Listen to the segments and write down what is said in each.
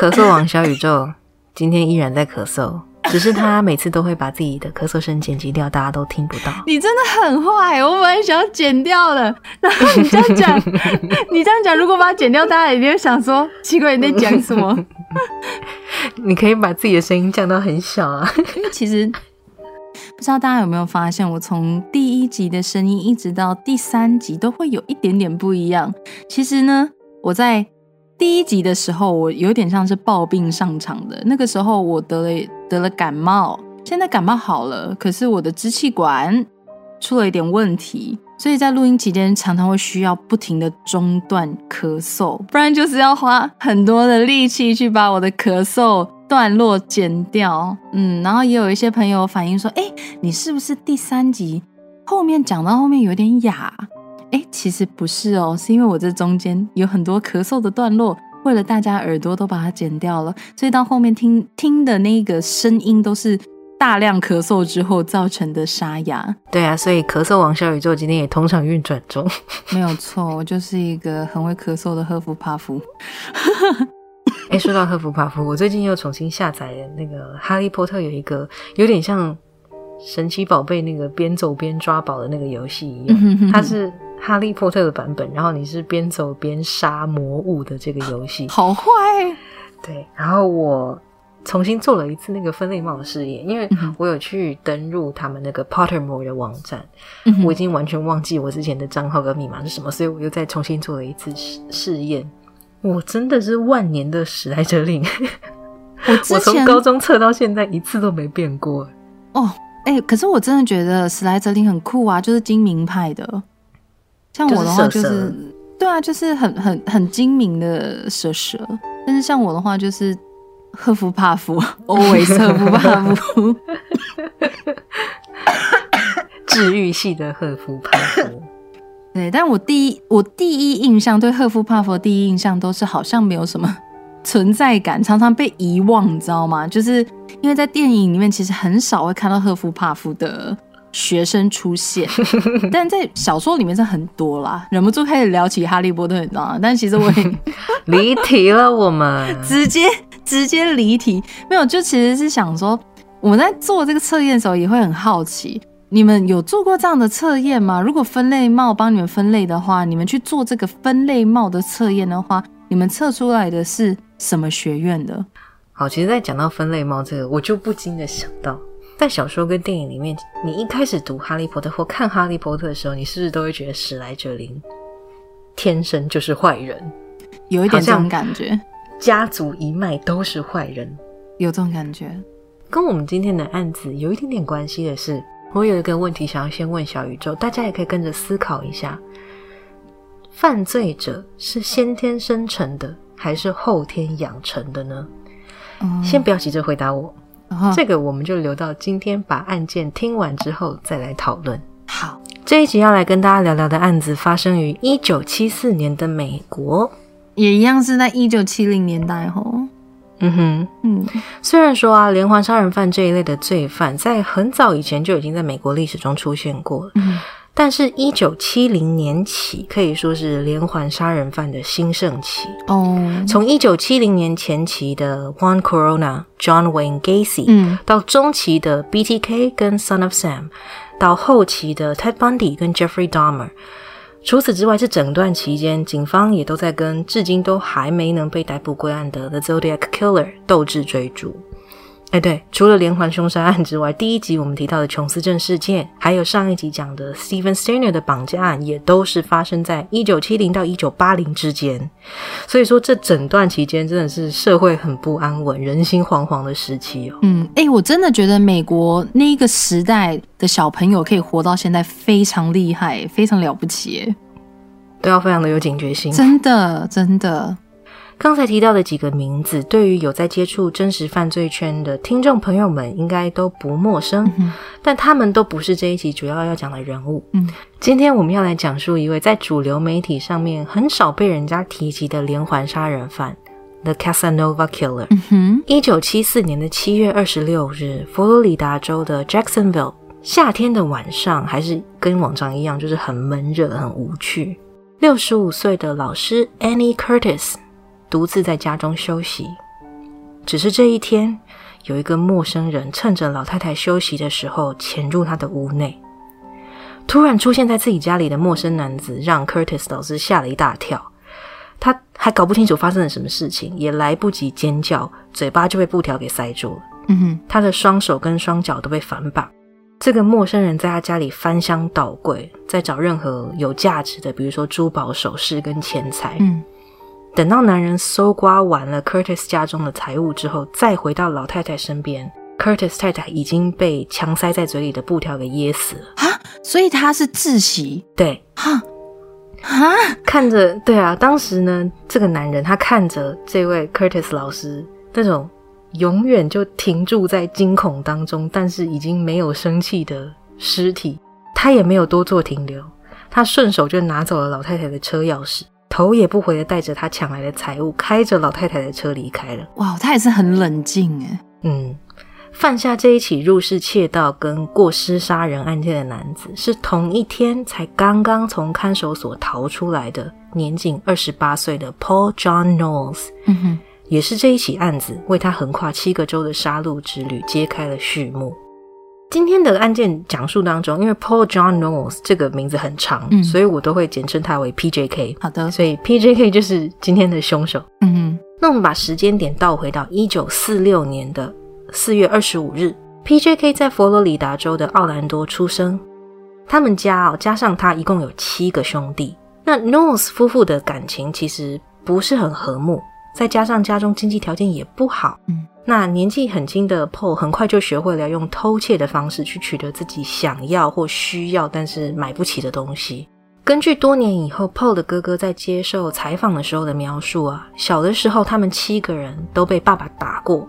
咳嗽王小宇宙今天依然在咳嗽，只是他每次都会把自己的咳嗽声剪辑掉，大家都听不到。你真的很坏，我本来想要剪掉的，然后你这样讲，你这样讲，如果把它剪掉，大家一定会想说奇怪你在讲什么。你可以把自己的声音降到很小啊，因为其实。不知道大家有没有发现，我从第一集的声音一直到第三集都会有一点点不一样。其实呢，我在第一集的时候，我有点像是暴病上场的。那个时候我得了得了感冒，现在感冒好了，可是我的支气管出了一点问题，所以在录音期间常常会需要不停的中断咳嗽，不然就是要花很多的力气去把我的咳嗽。段落剪掉，嗯，然后也有一些朋友反映说，哎，你是不是第三集后面讲到后面有点哑？哎，其实不是哦，是因为我这中间有很多咳嗽的段落，为了大家耳朵都把它剪掉了，所以到后面听听的那个声音都是大量咳嗽之后造成的沙哑。对啊，所以咳嗽王小宇宙今天也通常运转中，没有错，我就是一个很会咳嗽的赫夫帕夫。哎，说到赫夫帕夫，我最近又重新下载了那个《哈利波特》，有一个有点像神奇宝贝那个边走边抓宝的那个游戏一样，它是哈利波特的版本，然后你是边走边杀魔物的这个游戏，好坏。对，然后我重新做了一次那个分类帽的试验，因为我有去登入他们那个 Pottermore 的网站，我已经完全忘记我之前的账号跟密码是什么，所以我又再重新做了一次试试验。我真的是万年的史莱哲林，我 我从高中测到现在一次都没变过。哦，哎，可是我真的觉得史莱哲林很酷啊，就是精明派的。像我的话就是，对啊，就是很很很精明的蛇蛇。但是像我的话就是赫夫帕夫，always 赫夫帕夫，治愈系的赫夫帕夫。对，但我第一我第一印象对赫夫帕夫的第一印象都是好像没有什么 存在感，常常被遗忘，你知道吗？就是因为在电影里面其实很少会看到赫夫帕夫的学生出现，但在小说里面是很多啦。忍不住开始聊起哈利波特，你知道吗？但其实我也 离题了，我们 直接直接离题，没有，就其实是想说我们在做这个测验的时候也会很好奇。你们有做过这样的测验吗？如果分类帽帮你们分类的话，你们去做这个分类帽的测验的话，你们测出来的是什么学院的？好，其实，在讲到分类帽这个，我就不禁的想到，在小说跟电影里面，你一开始读《哈利波特》或看《哈利波特》的时候，你是不是都会觉得史莱哲林天生就是坏人？有一点这种感觉，家族一脉都是坏人，有这种感觉。跟我们今天的案子有一点点关系的是。我有一个问题想要先问小宇宙，大家也可以跟着思考一下：犯罪者是先天生成的，还是后天养成的呢？先不要急着回答我，这个我们就留到今天把案件听完之后再来讨论。好，这一集要来跟大家聊聊的案子发生于一九七四年的美国，也一样是在一九七零年代哦。嗯哼，嗯，虽然说啊，连环杀人犯这一类的罪犯在很早以前就已经在美国历史中出现过了，嗯，但是，一九七零年起可以说是连环杀人犯的兴盛期哦。从一九七零年前期的 Juan Corona、John Wayne Gacy，嗯，到中期的 BTK 跟 Son of Sam，到后期的 Ted Bundy 跟 Jeffrey Dahmer。除此之外，这整段期间，警方也都在跟至今都还没能被逮捕归案的 The Zodiac Killer 斗智追逐。哎，对，除了连环凶杀案之外，第一集我们提到的琼斯镇事件，还有上一集讲的 Steven Stainer 的绑架案，也都是发生在一九七零到一九八零之间。所以说，这整段期间真的是社会很不安稳、人心惶惶的时期哦。嗯，哎，我真的觉得美国那个时代的小朋友可以活到现在，非常厉害，非常了不起，都要非常的有警觉性。真的，真的。刚才提到的几个名字，对于有在接触真实犯罪圈的听众朋友们，应该都不陌生。但他们都不是这一集主要要讲的人物。嗯，今天我们要来讲述一位在主流媒体上面很少被人家提及的连环杀人犯，The Casanova Killer。一九七四年的七月二十六日，佛罗里达州的 Jacksonville，夏天的晚上还是跟往常一样，就是很闷热、很无趣。六十五岁的老师 Annie Curtis。独自在家中休息，只是这一天，有一个陌生人趁着老太太休息的时候潜入她的屋内。突然出现在自己家里的陌生男子让 Curtis 老师吓了一大跳，他还搞不清楚发生了什么事情，也来不及尖叫，嘴巴就被布条给塞住了。嗯哼，他的双手跟双脚都被反绑。这个陌生人在他家里翻箱倒柜，在找任何有价值的，比如说珠宝首饰跟钱财。嗯。等到男人搜刮完了 Curtis 家中的财物之后，再回到老太太身边，Curtis 太太已经被强塞在嘴里的布条给噎死了啊！所以他是窒息，对，哈啊，看着，对啊，当时呢，这个男人他看着这位 Curtis 老师那种永远就停住在惊恐当中，但是已经没有生气的尸体，他也没有多做停留，他顺手就拿走了老太太的车钥匙。头也不回的带着他抢来的财物，开着老太太的车离开了。哇，他也是很冷静哎。嗯，犯下这一起入室窃盗跟过失杀人案件的男子，是同一天才刚刚从看守所逃出来的，年仅二十八岁的 Paul John Knowles。嗯哼，也是这一起案子为他横跨七个州的杀戮之旅揭开了序幕。今天的案件讲述当中，因为 Paul John Knowles 这个名字很长，所以我都会简称他为 PJK。好的，所以 PJK 就是今天的凶手。嗯哼，那我们把时间点倒回到一九四六年的四月二十五日，PJK 在佛罗里达州的奥兰多出生。他们家哦，加上他一共有七个兄弟。那 Knowles 夫妇的感情其实不是很和睦，再加上家中经济条件也不好。嗯。那年纪很轻的 Paul 很快就学会了用偷窃的方式去取得自己想要或需要但是买不起的东西。根据多年以后 Paul 的哥哥在接受采访的时候的描述啊，小的时候他们七个人都被爸爸打过。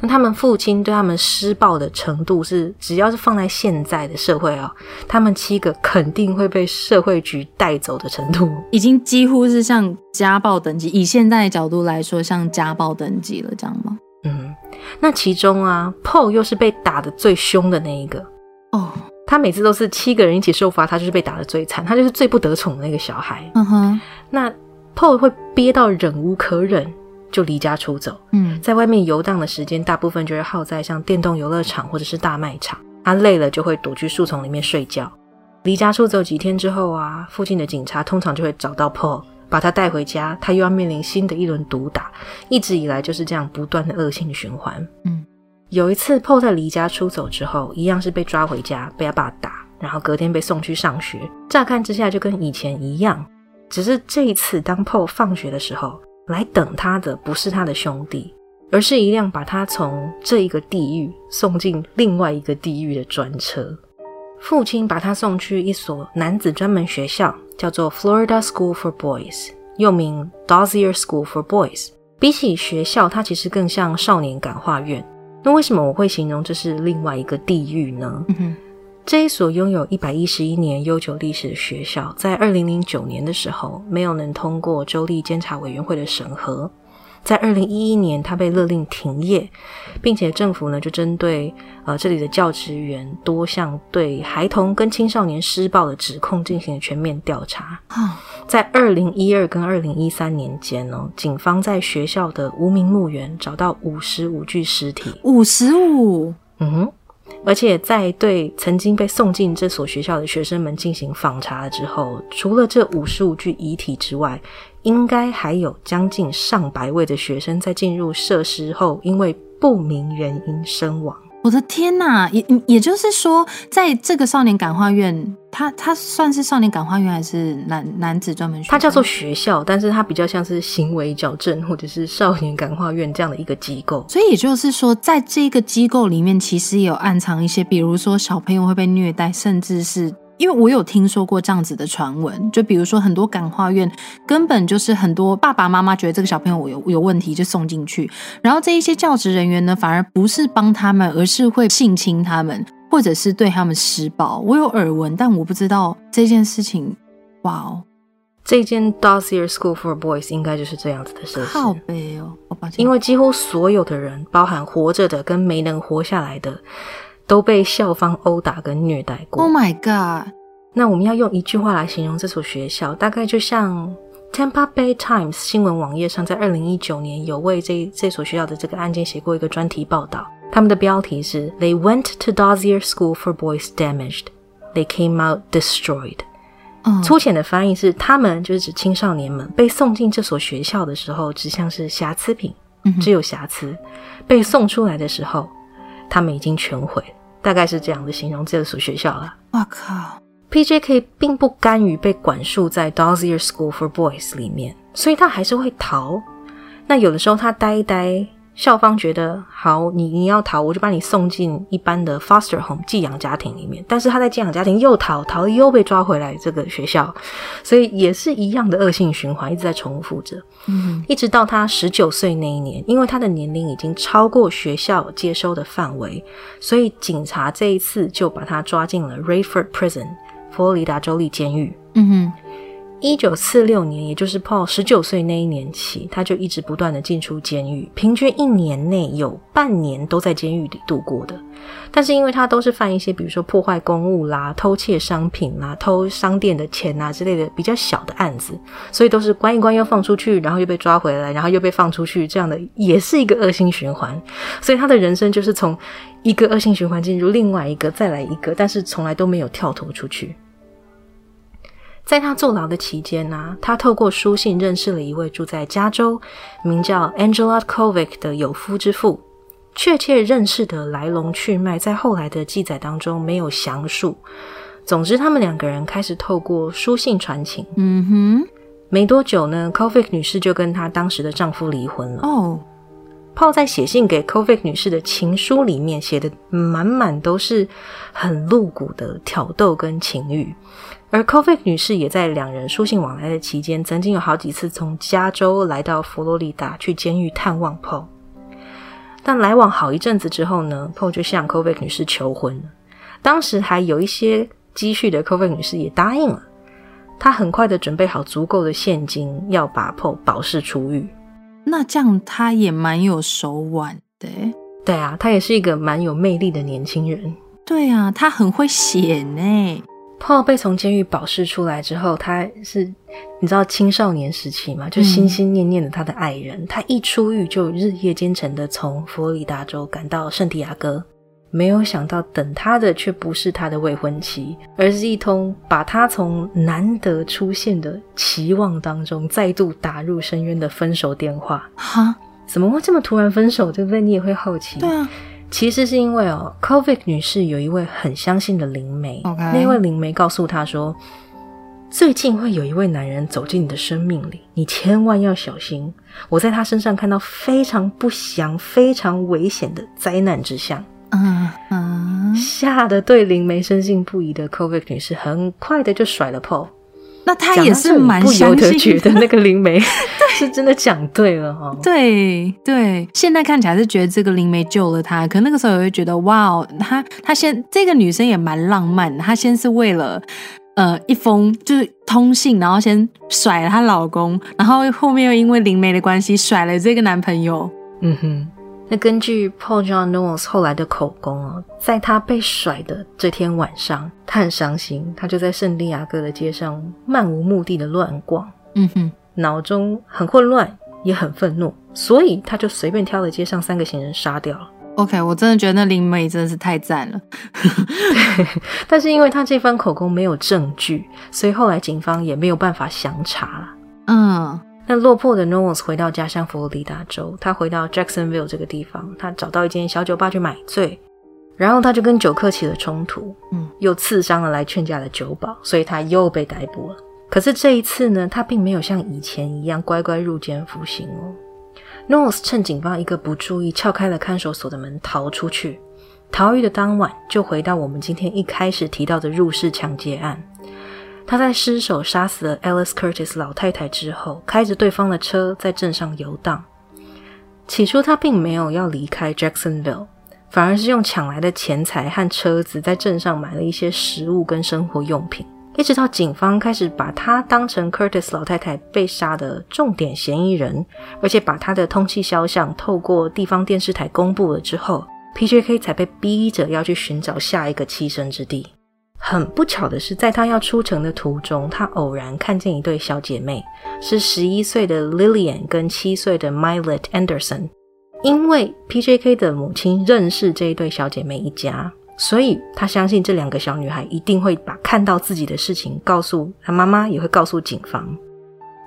那他们父亲对他们施暴的程度是，只要是放在现在的社会啊，他们七个肯定会被社会局带走的程度，已经几乎是像家暴等级。以现在的角度来说，像家暴等级了，这样吗？嗯，那其中啊，Paul 又是被打的最凶的那一个哦。他每次都是七个人一起受罚，他就是被打的最惨，他就是最不得宠的那个小孩。嗯哼，那 Paul 会憋到忍无可忍，就离家出走。嗯，在外面游荡的时间，大部分就是耗在像电动游乐场或者是大卖场。他累了就会躲去树丛里面睡觉。离家出走几天之后啊，附近的警察通常就会找到 Paul。把他带回家，他又要面临新的一轮毒打，一直以来就是这样不断的恶性循环。嗯，有一次，Paul 在离家出走之后，一样是被抓回家，被他爸打，然后隔天被送去上学。乍看之下就跟以前一样，只是这一次，当 Paul 放学的时候，来等他的不是他的兄弟，而是一辆把他从这一个地狱送进另外一个地狱的专车。父亲把他送去一所男子专门学校。叫做 Florida School for Boys，又名 Dozier School for Boys。比起学校，它其实更像少年感化院。那为什么我会形容这是另外一个地狱呢？这一所拥有一百一十一年悠久历史的学校，在二零零九年的时候，没有能通过州立监察委员会的审核。在二零一一年，他被勒令停业，并且政府呢就针对呃这里的教职员多项对孩童跟青少年施暴的指控进行了全面调查。在二零一二跟二零一三年间呢，警方在学校的无名墓园找到五十五具尸体。五十五，嗯哼。而且在对曾经被送进这所学校的学生们进行访查之后，除了这五十五具遗体之外，应该还有将近上百位的学生在进入设施后，因为不明原因身亡。我的天呐！也也就是说，在这个少年感化院，它它算是少年感化院还是男男子专门学？它叫做学校，但是它比较像是行为矫正或者是少年感化院这样的一个机构。所以也就是说，在这个机构里面，其实也有暗藏一些，比如说小朋友会被虐待，甚至是因为我有听说过这样子的传闻，就比如说很多感化院根本就是很多爸爸妈妈觉得这个小朋友有有问题就送进去，然后这一些教职人员呢，反而不是帮他们，而是会性侵他们，或者是对他们施暴。我有耳闻，但我不知道这件事情。哇哦，这间 Dossier School for Boys 应该就是这样子的设施。好悲哦，因为几乎所有的人，包含活着的跟没能活下来的。都被校方殴打跟虐待过。Oh my god！那我们要用一句话来形容这所学校，大概就像 Tampa Bay Times 新闻网页上在二零一九年有为这这所学校的这个案件写过一个专题报道。他们的标题是 They went to Dozier School for Boys damaged. They came out destroyed. 粗浅的翻译是：他们就是指青少年们被送进这所学校的时候，只像是瑕疵品，只有瑕疵；被送出来的时候。他们已经全毁，大概是这样的形容这所学校了。我靠，P.J.K. 并不甘于被管束在 Dozier School for Boys 里面，所以他还是会逃。那有的时候他呆一呆。校方觉得好，你你要逃，我就把你送进一般的 foster home 寄养家庭里面。但是他在寄养家庭又逃，逃了又被抓回来这个学校，所以也是一样的恶性循环，一直在重复着。嗯，一直到他十九岁那一年，因为他的年龄已经超过学校接收的范围，所以警察这一次就把他抓进了 Rayford Prison 佛罗里达州立监狱。嗯哼。一九四六年，也就是 Paul 十九岁那一年起，他就一直不断的进出监狱，平均一年内有半年都在监狱里度过的。但是因为他都是犯一些，比如说破坏公物啦、偷窃商品啦、偷商店的钱啊之类的比较小的案子，所以都是关一关又放出去，然后又被抓回来，然后又被放出去，这样的也是一个恶性循环。所以他的人生就是从一个恶性循环进入另外一个，再来一个，但是从来都没有跳脱出去。在他坐牢的期间呢，他透过书信认识了一位住在加州、名叫 Angela Kovic 的有夫之妇。确切认识的来龙去脉，在后来的记载当中没有详述。总之，他们两个人开始透过书信传情。嗯哼，没多久呢，Kovic 女士就跟她当时的丈夫离婚了。哦，泡在写信给 Kovic 女士的情书里面，写的满满都是很露骨的挑逗跟情欲。而 c o v i c 女士也在两人书信往来的期间，曾经有好几次从加州来到佛罗里达去监狱探望 Paul。但来往好一阵子之后呢，Paul 就向 c o v i c 女士求婚了。当时还有一些积蓄的 c o v i c 女士也答应了。她很快的准备好足够的现金，要把 Paul 保释出狱。那这样她也蛮有手腕的。对啊，她也是一个蛮有魅力的年轻人。对啊，她很会写呢。Paul 被从监狱保释出来之后，他是你知道青少年时期嘛，就心心念念的他的爱人。他一出狱就日夜兼程的从佛罗里达州赶到圣地亚哥，没有想到等他的却不是他的未婚妻，而是一通把他从难得出现的期望当中再度打入深渊的分手电话。哈，怎么会这么突然分手？对不对？你也会好奇。对啊。其实是因为哦 c o v i d 女士有一位很相信的灵媒，那位灵媒告诉她说，最近会有一位男人走进你的生命里，你千万要小心。我在他身上看到非常不祥、非常危险的灾难之象。嗯嗯，吓得对灵媒深信不疑的 c o v i d 女士，很快的就甩了 Paul。那他也是蛮不由得觉得那个灵媒 是真的讲对了哈。对对，现在看起来是觉得这个灵媒救了他，可那个时候也会觉得哇哦，他他先这个女生也蛮浪漫，她先是为了呃一封就是通信，然后先甩了她老公，然后后面又因为灵媒的关系甩了这个男朋友。嗯哼。那根据 Paul John Knowles 后来的口供哦，在他被甩的这天晚上，他很伤心，他就在圣地亚哥的街上漫无目的的乱逛，嗯哼，脑中很混乱，也很愤怒，所以他就随便挑了街上三个行人杀掉了。OK，我真的觉得那灵媒真的是太赞了，但是因为他这番口供没有证据，所以后来警方也没有办法详查了。嗯。那落魄的 Noah 回到家乡佛罗里达州，他回到 Jacksonville 这个地方，他找到一间小酒吧去买醉，然后他就跟酒客起了冲突，嗯，又刺伤了来劝架的酒保，所以他又被逮捕了。可是这一次呢，他并没有像以前一样乖乖入监服刑哦。Noah 趁警方一个不注意，撬开了看守所的门逃出去。逃狱的当晚，就回到我们今天一开始提到的入室抢劫案。他在失手杀死了 Alice Curtis 老太太之后，开着对方的车在镇上游荡。起初，他并没有要离开 Jacksonville，反而是用抢来的钱财和车子在镇上买了一些食物跟生活用品。一直到警方开始把他当成 Curtis 老太太被杀的重点嫌疑人，而且把他的通气肖像透过地方电视台公布了之后，P.J.K 才被逼着要去寻找下一个栖身之地。很不巧的是，在他要出城的途中，他偶然看见一对小姐妹，是十一岁的 Lillian 跟七岁的 Mylet Anderson。因为 P.J.K 的母亲认识这一对小姐妹一家。所以他相信这两个小女孩一定会把看到自己的事情告诉他妈妈，也会告诉警方。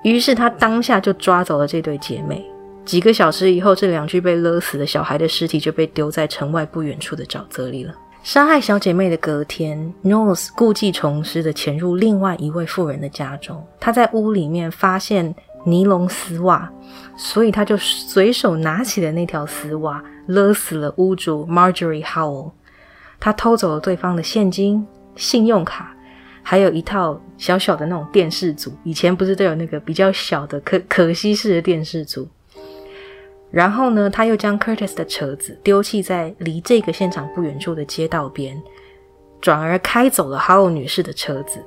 于是他当下就抓走了这对姐妹。几个小时以后，这两具被勒死的小孩的尸体就被丢在城外不远处的沼泽里了。杀害小姐妹的隔天，North 故技重施的潜入另外一位妇人的家中。他在屋里面发现尼龙丝袜，所以他就随手拿起了那条丝袜，勒死了屋主 Marjorie Howell。他偷走了对方的现金、信用卡，还有一套小小的那种电视组。以前不是都有那个比较小的可可惜式的电视组？然后呢，他又将 Curtis 的车子丢弃在离这个现场不远处的街道边，转而开走了 How 女士的车子。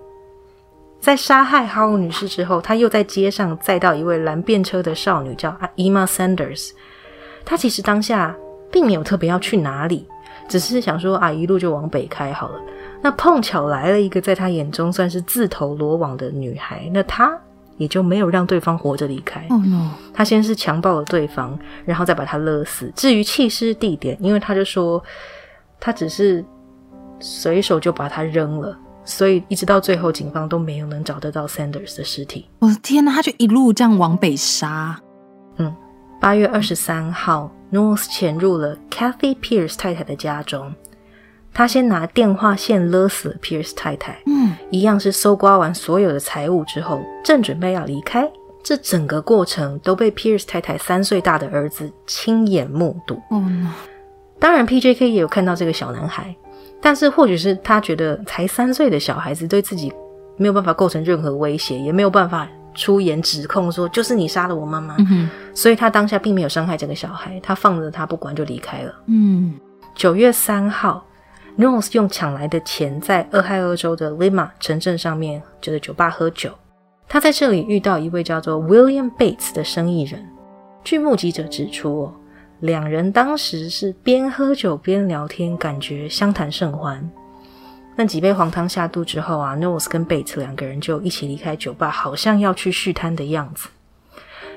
在杀害 How 女士之后，他又在街上载到一位蓝便车的少女，叫 Emma Sanders。他其实当下并没有特别要去哪里。只是想说啊，一路就往北开好了。那碰巧来了一个在他眼中算是自投罗网的女孩，那他也就没有让对方活着离开。哦 no！他先是强暴了对方，然后再把他勒死。至于弃尸地点，因为他就说他只是随手就把他扔了，所以一直到最后，警方都没有能找得到 Sanders 的尸体。我的天哪！他就一路这样往北杀。嗯，八月二十三号。North 潜入了 Kathy Pierce 太太的家中，他先拿电话线勒死了 Pierce 太太，嗯，一样是搜刮完所有的财物之后，正准备要离开，这整个过程都被 Pierce 太太三岁大的儿子亲眼目睹。嗯，当然 PJK 也有看到这个小男孩，但是或许是他觉得才三岁的小孩子对自己没有办法构成任何威胁，也没有办法。出言指控说就是你杀了我妈妈，嗯所以他当下并没有伤害这个小孩，他放着他不管就离开了。嗯，九月三号 Nose 用抢来的钱在俄亥俄州的 Lima 城镇上面就在酒吧喝酒，他在这里遇到一位叫做 William Bates 的生意人。据目击者指出，哦，两人当时是边喝酒边聊天，感觉相谈甚欢。那几杯黄汤下肚之后啊，Nose 跟 Bates 两个人就一起离开酒吧，好像要去续摊的样子。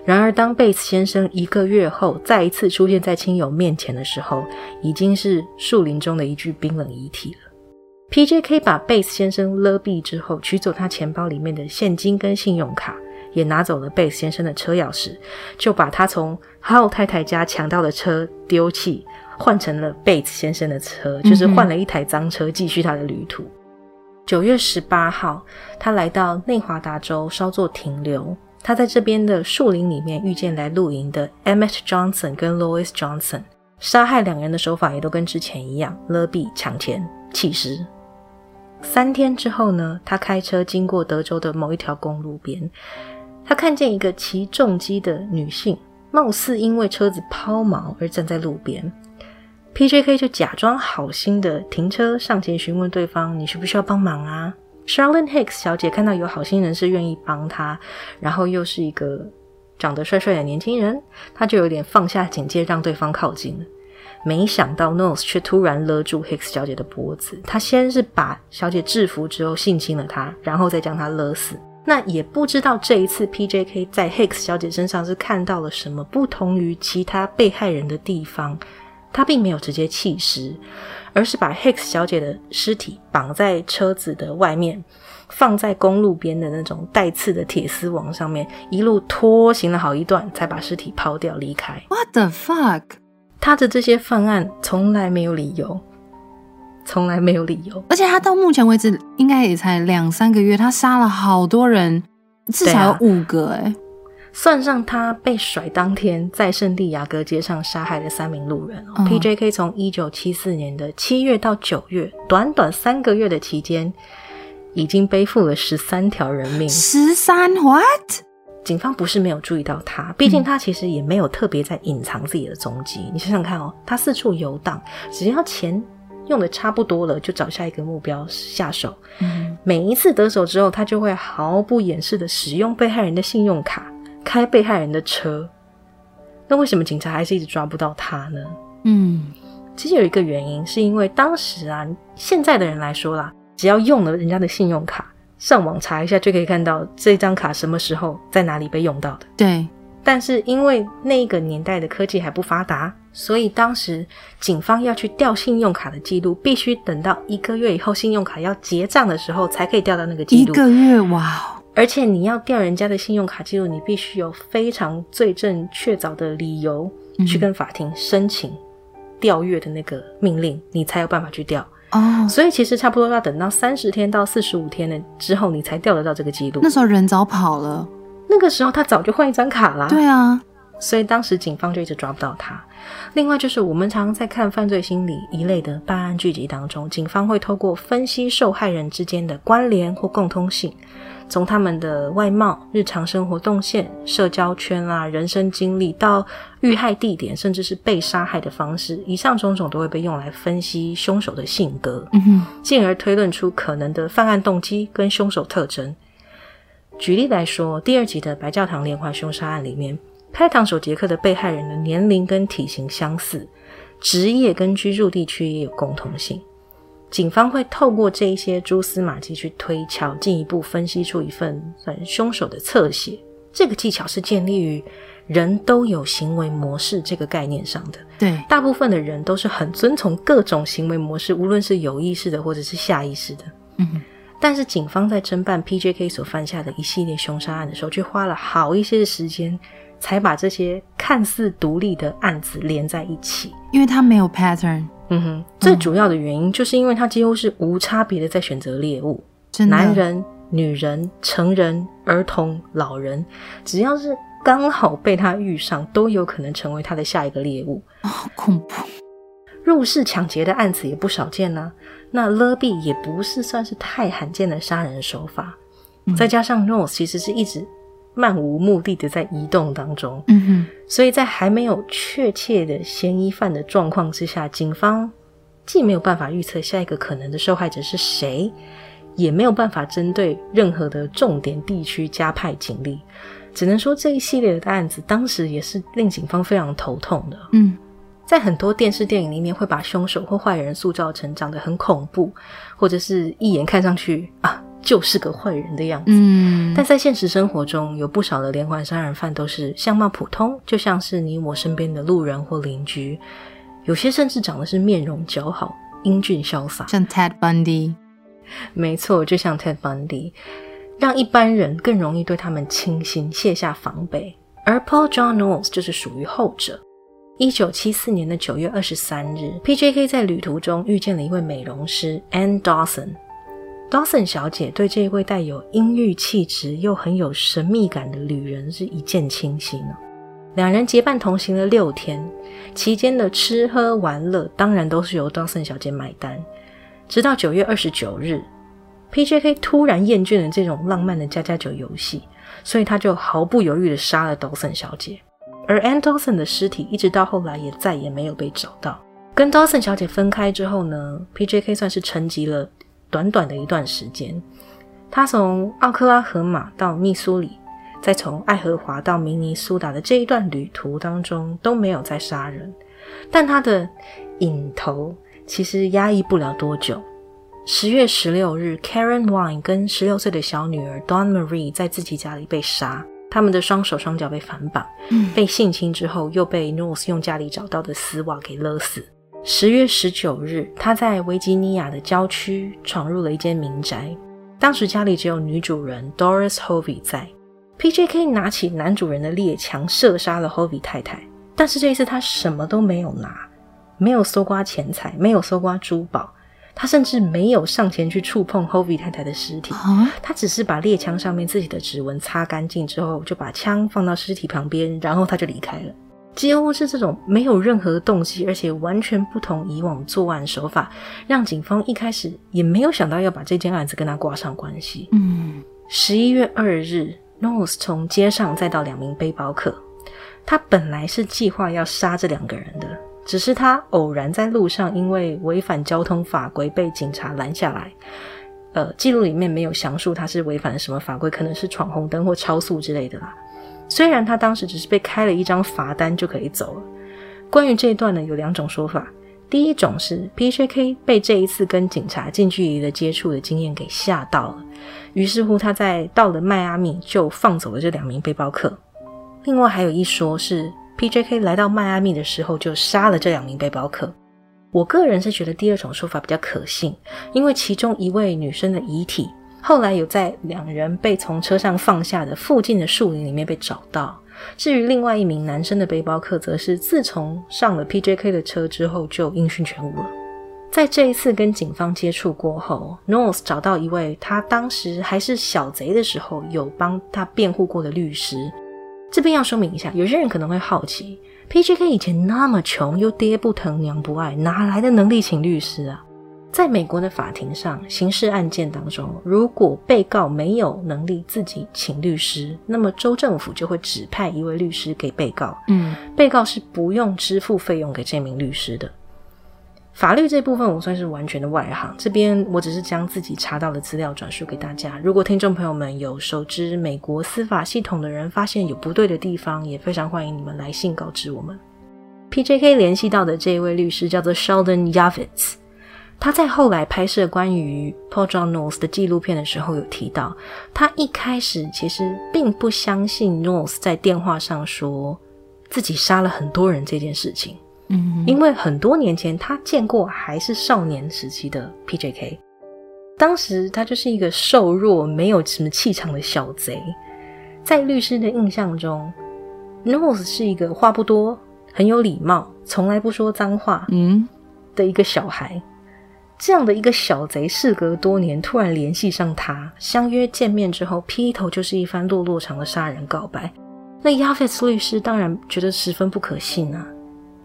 然而，当贝斯先生一个月后再一次出现在亲友面前的时候，已经是树林中的一具冰冷遗体了。P.J.K 把贝斯先生勒毙之后，取走他钱包里面的现金跟信用卡，也拿走了贝斯先生的车钥匙，就把他从哈奥太太家抢到的车丢弃。换成了贝斯先生的车，就是换了一台脏车，继续他的旅途。九月十八号，他来到内华达州稍作停留。他在这边的树林里面遇见来露营的 Emmett Johnson 跟 Louis Johnson，杀害两人的手法也都跟之前一样，勒毙、抢钱、弃尸。三天之后呢，他开车经过德州的某一条公路边，他看见一个骑重机的女性，貌似因为车子抛锚而站在路边。P.J.K 就假装好心的停车上前询问对方：“你需不需要帮忙啊？”Charlene Hicks 小姐看到有好心人士愿意帮她，然后又是一个长得帅帅的年轻人，她就有点放下警戒，让对方靠近了。没想到 Nose 却突然勒住 Hicks 小姐的脖子，他先是把小姐制服之后性侵了她，然后再将她勒死。那也不知道这一次 P.J.K 在 Hicks 小姐身上是看到了什么不同于其他被害人的地方。他并没有直接弃尸，而是把 Hicks 小姐的尸体绑在车子的外面，放在公路边的那种带刺的铁丝网上面，一路拖行了好一段，才把尸体抛掉离开。What the fuck？他的这些犯案从来没有理由，从来没有理由。而且他到目前为止应该也才两三个月，他杀了好多人，至少有五个哎。算上他被甩当天在圣地亚哥街上杀害的三名路人哦，P.J.K 从一九七四年的七月到九月，短短三个月的期间，已经背负了十三条人命。十三 what？警方不是没有注意到他，毕竟他其实也没有特别在隐藏自己的踪迹。你想想看哦，他四处游荡，只要钱用的差不多了，就找下一个目标下手。嗯每一次得手之后，他就会毫不掩饰的使用被害人的信用卡。开被害人的车，那为什么警察还是一直抓不到他呢？嗯，其实有一个原因，是因为当时啊，现在的人来说啦，只要用了人家的信用卡，上网查一下就可以看到这张卡什么时候在哪里被用到的。对，但是因为那个年代的科技还不发达，所以当时警方要去调信用卡的记录，必须等到一个月以后信用卡要结账的时候才可以调到那个记录。一个月，哇！而且你要调人家的信用卡记录，你必须有非常罪证确凿的理由去跟法庭申请调阅的那个命令，你才有办法去调。哦，所以其实差不多要等到三十天到四十五天的之后，你才调得到这个记录。那时候人早跑了，那个时候他早就换一张卡了。对啊，所以当时警方就一直抓不到他。另外就是我们常常在看犯罪心理一类的办案剧集当中，警方会透过分析受害人之间的关联或共通性。从他们的外貌、日常生活动线、社交圈啊、人生经历，到遇害地点，甚至是被杀害的方式，以上种种都会被用来分析凶手的性格，进而推论出可能的犯案动机跟凶手特征。举例来说，第二集的白教堂连环凶杀案里面，开膛手杰克的被害人的年龄跟体型相似，职业跟居住地区也有共同性。警方会透过这一些蛛丝马迹去推敲，进一步分析出一份算凶手的侧写。这个技巧是建立于人都有行为模式这个概念上的。对，大部分的人都是很遵从各种行为模式，无论是有意识的或者是下意识的。嗯，但是警方在侦办 P.J.K 所犯下的一系列凶杀案的时候，却花了好一些的时间，才把这些看似独立的案子连在一起，因为他没有 pattern。嗯哼，最主要的原因就是因为他几乎是无差别的在选择猎物，男人、女人、成人、儿童、老人，只要是刚好被他遇上，都有可能成为他的下一个猎物。好恐怖！入室抢劫的案子也不少见呢，那勒毙也不是算是太罕见的杀人手法。再加上 Rose 其实是一直。漫无目的的在移动当中，嗯哼，所以在还没有确切的嫌疑犯的状况之下，警方既没有办法预测下一个可能的受害者是谁，也没有办法针对任何的重点地区加派警力，只能说这一系列的案子当时也是令警方非常头痛的。嗯，在很多电视电影里面会把凶手或坏人塑造成长得很恐怖，或者是一眼看上去啊。就是个坏人的样子，嗯，但在现实生活中，有不少的连环杀人犯都是相貌普通，就像是你我身边的路人或邻居，有些甚至长得是面容姣好、英俊潇洒，像 Ted Bundy。没错，就像 Ted Bundy，让一般人更容易对他们倾心、卸下防备。而 Paul John Knowles 就是属于后者。一九七四年的九月二十三日，P.J.K 在旅途中遇见了一位美容师 Anne Dawson。Dawson 小姐对这位带有阴郁气质又很有神秘感的旅人是一见倾心呢。两人结伴同行了六天，期间的吃喝玩乐当然都是由 Dawson 小姐买单。直到九月二十九日，P.J.K 突然厌倦了这种浪漫的家家酒游戏，所以他就毫不犹豫的杀了 Dawson 小姐。而 Anne Dawson 的尸体一直到后来也再也没有被找到。跟 Dawson 小姐分开之后呢，P.J.K 算是沉寂了。短短的一段时间，他从奥克拉荷马到密苏里，再从爱荷华到明尼苏达的这一段旅途当中都没有再杀人，但他的瘾头其实压抑不了多久。十月十六日，Karen Wine 跟十六岁的小女儿 Dawn Marie 在自己家里被杀，他们的双手双脚被反绑，被性侵之后又被 North 用家里找到的丝袜给勒死。十月十九日，他在维吉尼亚的郊区闯入了一间民宅。当时家里只有女主人 Doris Hovey 在。P.J.K 拿起男主人的猎枪射杀了 Hovey 太太，但是这一次他什么都没有拿，没有搜刮钱财，没有搜刮珠宝，他甚至没有上前去触碰 Hovey 太太的尸体，他只是把猎枪上面自己的指纹擦干净之后，就把枪放到尸体旁边，然后他就离开了。几乎是这种没有任何动机，而且完全不同以往作案手法，让警方一开始也没有想到要把这件案子跟他挂上关系。嗯，十一月二日，Knowles 从街上再到两名背包客，他本来是计划要杀这两个人的。只是他偶然在路上，因为违反交通法规被警察拦下来。呃，记录里面没有详述他是违反了什么法规，可能是闯红灯或超速之类的啦。虽然他当时只是被开了一张罚单就可以走了。关于这一段呢，有两种说法。第一种是 P.J.K 被这一次跟警察近距离的接触的经验给吓到了，于是乎他在到了迈阿密就放走了这两名背包客。另外还有一说是。P.J.K 来到迈阿密的时候就杀了这两名背包客。我个人是觉得第二种说法比较可信，因为其中一位女生的遗体后来有在两人被从车上放下的附近的树林里面被找到。至于另外一名男生的背包客，则是自从上了 P.J.K 的车之后就音讯全无了。在这一次跟警方接触过后，North 找到一位他当时还是小贼的时候有帮他辩护过的律师。这边要说明一下，有些人可能会好奇，P.J.K 以前那么穷，又爹不疼娘不爱，哪来的能力请律师啊？在美国的法庭上，刑事案件当中，如果被告没有能力自己请律师，那么州政府就会指派一位律师给被告。嗯，被告是不用支付费用给这名律师的。法律这部分我算是完全的外行，这边我只是将自己查到的资料转述给大家。如果听众朋友们有熟知美国司法系统的人发现有不对的地方，也非常欢迎你们来信告知我们。P.J.K 联系到的这一位律师叫做 Sheldon Yavitz，他在后来拍摄关于 Paul John North 的纪录片的时候有提到，他一开始其实并不相信 North 在电话上说自己杀了很多人这件事情。嗯，因为很多年前他见过还是少年时期的 P.J.K，当时他就是一个瘦弱、没有什么气场的小贼。在律师的印象中，Nose 是一个话不多、很有礼貌、从来不说脏话嗯的一个小孩。这样的一个小贼，事隔多年突然联系上他，相约见面之后，劈头就是一番落落长的杀人告白。那 Yafes 律师当然觉得十分不可信啊。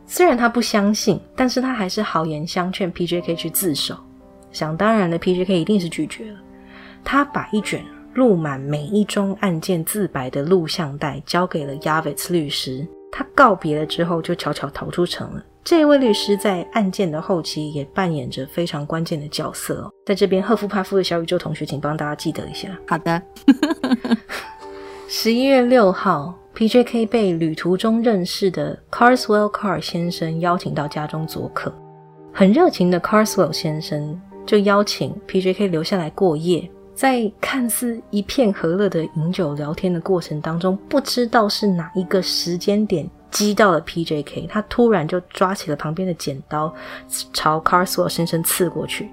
虽然他不相信，但是他还是好言相劝 P.J.K 去自首。想当然的 P.J.K 一定是拒绝了。他把一卷录满每一桩案件自白的录像带交给了 Yavitz 律师。他告别了之后，就悄悄逃出城了。这位律师在案件的后期也扮演着非常关键的角色。在这边，赫夫帕夫的小宇宙同学，请帮大家记得一下。好的。十一月六号。P.J.K 被旅途中认识的 Carswell Car 先生邀请到家中做客，很热情的 Carswell 先生就邀请 P.J.K 留下来过夜。在看似一片和乐的饮酒聊天的过程当中，不知道是哪一个时间点击到了 P.J.K，他突然就抓起了旁边的剪刀，朝 Carswell 先生刺过去。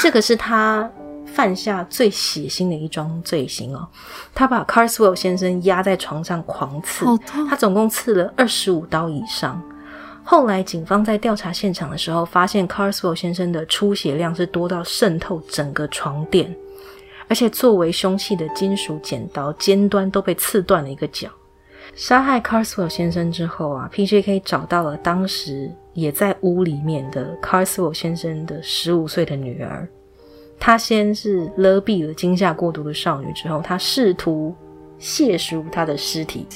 这个是他。犯下最血腥的一桩罪行哦，他把 Carswell 先生压在床上狂刺，他总共刺了二十五刀以上。后来警方在调查现场的时候，发现 Carswell 先生的出血量是多到渗透整个床垫，而且作为凶器的金属剪刀尖端都被刺断了一个角。杀害 Carswell 先生之后啊，P.J.K 找到了当时也在屋里面的 Carswell 先生的十五岁的女儿。他先是勒毙了惊吓过度的少女，之后他试图亵渎她的尸体，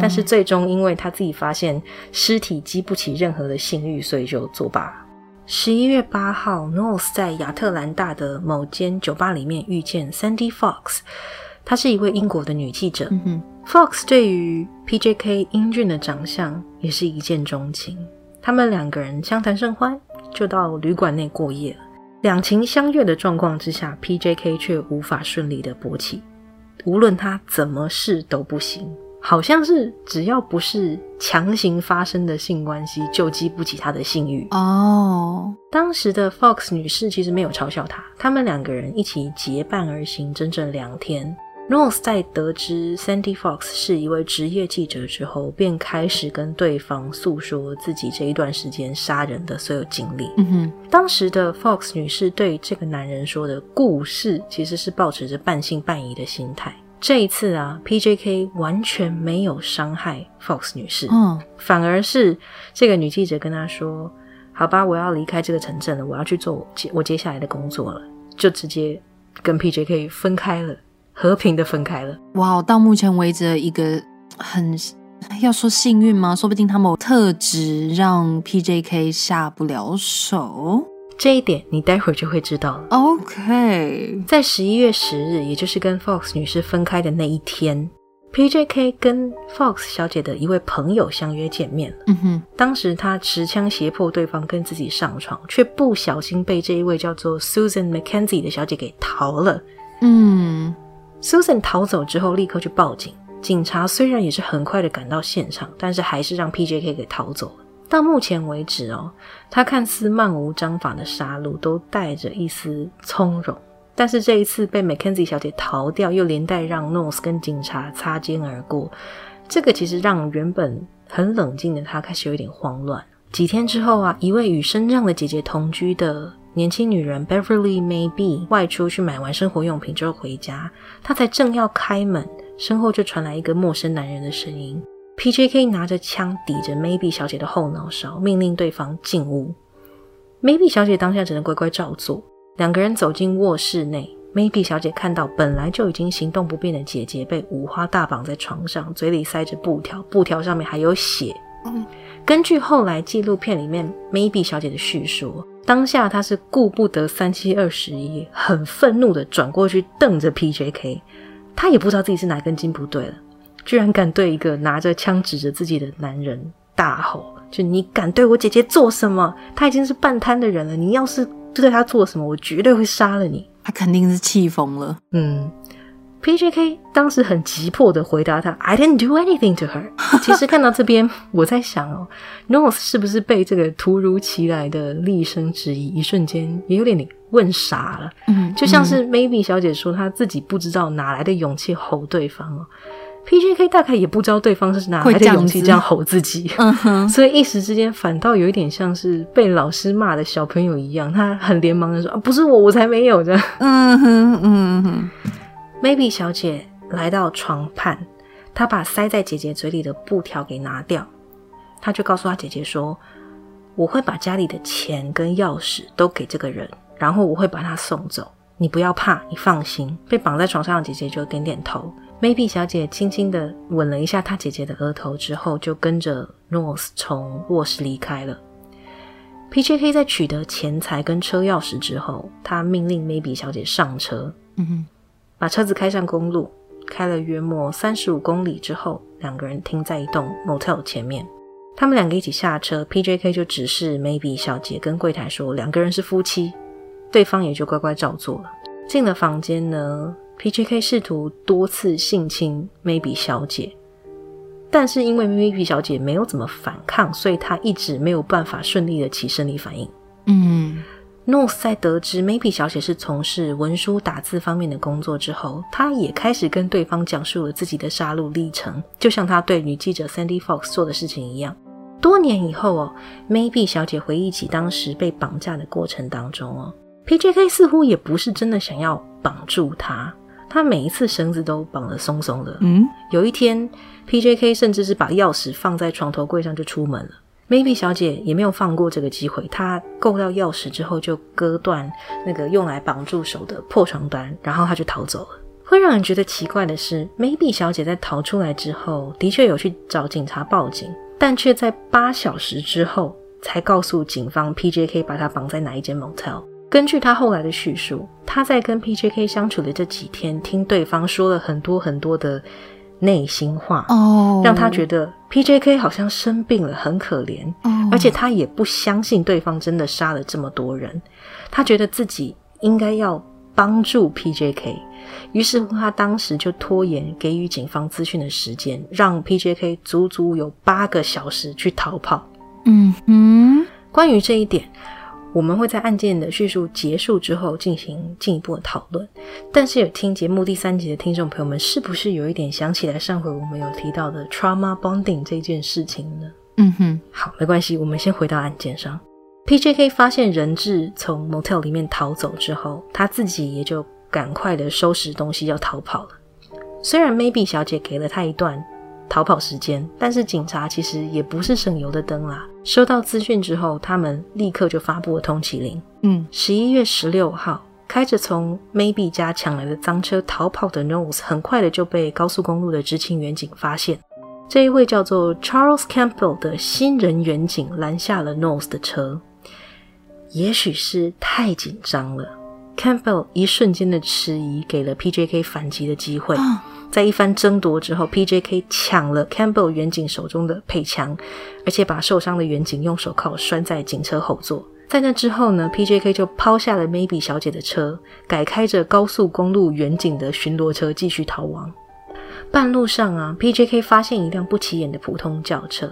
但是最终因为他自己发现尸体激不起任何的性欲，所以就作罢。十一月八号，North 在亚特兰大的某间酒吧里面遇见 Sandy Fox，她是一位英国的女记者。Fox 对于 P.J.K 英俊的长相也是一见钟情，他们两个人相谈甚欢，就到旅馆内过夜了。两情相悦的状况之下，P.J.K 却无法顺利的勃起，无论他怎么试都不行，好像是只要不是强行发生的性关系，就激不起他的性欲。哦，当时的 Fox 女士其实没有嘲笑他，他们两个人一起结伴而行整整两天。North 在得知 Sandy Fox 是一位职业记者之后，便开始跟对方诉说自己这一段时间杀人的所有经历。嗯哼，当时的 Fox 女士对这个男人说的故事，其实是抱持着半信半疑的心态。这一次啊，PJK 完全没有伤害 Fox 女士，嗯，反而是这个女记者跟他说：“好吧，我要离开这个城镇了，我要去做我接我接下来的工作了。”就直接跟 PJK 分开了。和平的分开了。哇，到目前为止，一个很要说幸运吗？说不定他们特质让 PJK 下不了手。这一点你待会儿就会知道了。OK，在十一月十日，也就是跟 Fox 女士分开的那一天，PJK 跟 Fox 小姐的一位朋友相约见面了。嗯哼，当时他持枪胁迫对方跟自己上床，却不小心被这一位叫做 Susan McKenzie 的小姐给逃了。嗯。Susan 逃走之后，立刻去报警。警察虽然也是很快的赶到现场，但是还是让 PJK 给逃走了。到目前为止哦，他看似漫无章法的杀戮，都带着一丝从容。但是这一次被 Mackenzie 小姐逃掉，又连带让 Nose 跟警察擦肩而过，这个其实让原本很冷静的他开始有点慌乱。几天之后啊，一位与身障的姐姐同居的。年轻女人 Beverly Maybe 外出去买完生活用品之后回家，她才正要开门，身后就传来一个陌生男人的声音。PJK 拿着枪抵着 Maybe 小姐的后脑勺，命令对方进屋。Maybe 小姐当下只能乖乖照做。两个人走进卧室内，Maybe 小姐看到本来就已经行动不便的姐姐被五花大绑在床上，嘴里塞着布条，布条上面还有血。根据后来纪录片里面 Maybe 小姐的叙述。当下他是顾不得三七二十一，很愤怒的转过去瞪着 PJK，他也不知道自己是哪根筋不对了，居然敢对一个拿着枪指着自己的男人大吼：“就你敢对我姐姐做什么？他已经是半瘫的人了，你要是对他做什么，我绝对会杀了你。”他肯定是气疯了，嗯。PJK 当时很急迫的回答他：“I didn't do anything to her。”其实看到这边，我在想哦，North 是不是被这个突如其来的厉声质疑一瞬间也有点问傻了？嗯，就像是 Maybe 小姐说，她自己不知道哪来的勇气吼对方哦。PJK 大概也不知道对方是哪来的勇气这样吼自己，嗯哼，所以一时之间反倒有一点像是被老师骂的小朋友一样，他很连忙的说：“啊，不是我，我才没有这样。”嗯哼，嗯哼。Maybe 小姐来到床畔，她把塞在姐姐嘴里的布条给拿掉，她就告诉她姐姐说：“我会把家里的钱跟钥匙都给这个人，然后我会把他送走。你不要怕，你放心。”被绑在床上的姐姐就点点头。Maybe 小姐轻轻的吻了一下她姐姐的额头之后，就跟着 North 从卧室离开了。PJK 在取得钱财跟车钥匙之后，他命令 Maybe 小姐上车。嗯哼。把车子开上公路，开了约莫三十五公里之后，两个人停在一栋 motel 前面。他们两个一起下车，PJK 就指示 Maybe 小姐跟柜台说两个人是夫妻，对方也就乖乖照做了。进了房间呢，PJK 试图多次性侵 Maybe 小姐，但是因为 Maybe 小姐没有怎么反抗，所以她一直没有办法顺利的起生理反应。嗯。North 在得知 Maybe 小姐是从事文书打字方面的工作之后，他也开始跟对方讲述了自己的杀戮历程，就像他对女记者 Sandy Fox 做的事情一样。多年以后哦，Maybe 小姐回忆起当时被绑架的过程当中哦，PJK 似乎也不是真的想要绑住她，他每一次绳子都绑得松松的。嗯，有一天，PJK 甚至是把钥匙放在床头柜上就出门了。Maybe 小姐也没有放过这个机会，她够到钥匙之后就割断那个用来绑住手的破床单，然后她就逃走了。会让人觉得奇怪的是，Maybe 小姐在逃出来之后，的确有去找警察报警，但却在八小时之后才告诉警方 PJK 把她绑在哪一间 motel。根据她后来的叙述，她在跟 PJK 相处的这几天，听对方说了很多很多的。内心话哦，让她觉得 PJK 好像生病了，很可怜，而且他也不相信对方真的杀了这么多人，他觉得自己应该要帮助 PJK，于是乎他当时就拖延给予警方资讯的时间，让 PJK 足足有八个小时去逃跑。嗯哼，关于这一点，我们会在案件的叙述结束之后进行进一步的讨论。但是有听节目第三集的听众朋友们，是不是有一点想起来上回我们有提到的 trauma bonding 这件事情呢？嗯哼，好，没关系，我们先回到案件上。P.J.K 发现人质从 motel 里面逃走之后，他自己也就赶快的收拾东西要逃跑了。虽然 Maybe 小姐给了他一段逃跑时间，但是警察其实也不是省油的灯啦。收到资讯之后，他们立刻就发布了通缉令。嗯，十一月十六号，开着从 Maybe 家抢来的赃车逃跑的 Nose，很快的就被高速公路的执勤员警发现。这一位叫做 Charles Campbell 的新人员警拦下了 Nose 的车。也许是太紧张了，Campbell 一瞬间的迟疑给了 PJK 反击的机会。在一番争夺之后，PJK 抢了 Campbell 远警手中的配枪，而且把受伤的远警用手铐拴在警车后座。在那之后呢，PJK 就抛下了 Maybe 小姐的车，改开着高速公路远警的巡逻车继续逃亡。半路上啊，PJK 发现一辆不起眼的普通轿车。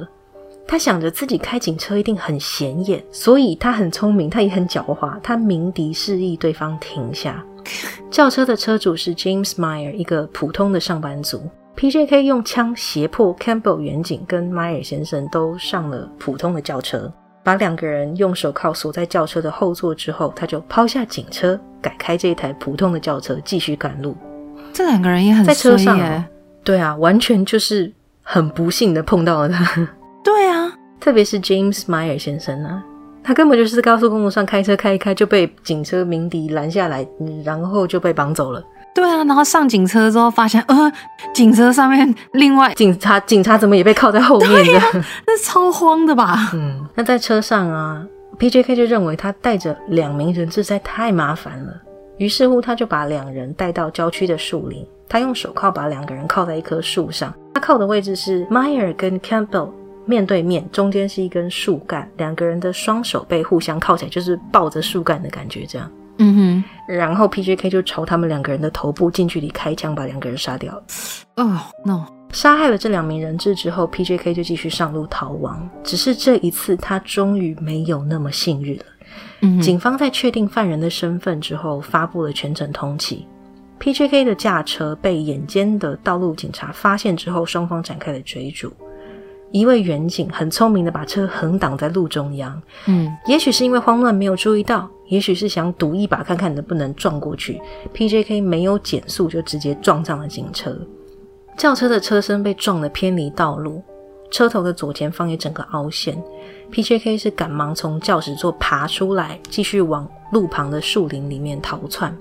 他想着自己开警车一定很显眼，所以他很聪明，他也很狡猾。他鸣笛示意对方停下。轿车的车主是 James Meyer，一个普通的上班族。P.J.K 用枪胁迫 Campbell 远景跟 Meyer 先生都上了普通的轿车，把两个人用手铐锁在轿车的后座之后，他就抛下警车，改开这一台普通的轿车继续赶路。这两个人也很在车上，对啊，完全就是很不幸的碰到了他。对啊，特别是 James Meyer 先生啊，他根本就是在高速公路上开车开一开就被警车鸣笛拦下来，然后就被绑走了。对啊，然后上警车之后发现，呃，警车上面另外警察警察怎么也被靠在后面的？那超慌的吧？嗯，那在车上啊，PJK 就认为他带着两名人质实在太麻烦了，于是乎他就把两人带到郊区的树林，他用手铐把两个人铐在一棵树上，他铐的位置是 Meyer 跟 Campbell。面对面，中间是一根树干，两个人的双手被互相靠起来，就是抱着树干的感觉，这样。嗯哼。然后 P.J.K 就朝他们两个人的头部近距离开枪，把两个人杀掉。哦，no！杀害了这两名人质之后，P.J.K 就继续上路逃亡。只是这一次，他终于没有那么幸运了。嗯。警方在确定犯人的身份之后，发布了全程通缉。P.J.K 的驾车被眼尖的道路警察发现之后，双方展开了追逐。一位远警很聪明的把车横挡在路中央，嗯，也许是因为慌乱没有注意到，也许是想赌一把看看能不能撞过去。P.J.K 没有减速就直接撞上了警车，轿车的车身被撞得偏离道路，车头的左前方也整个凹陷。P.J.K 是赶忙从驾驶座爬出来，继续往路旁的树林里面逃窜。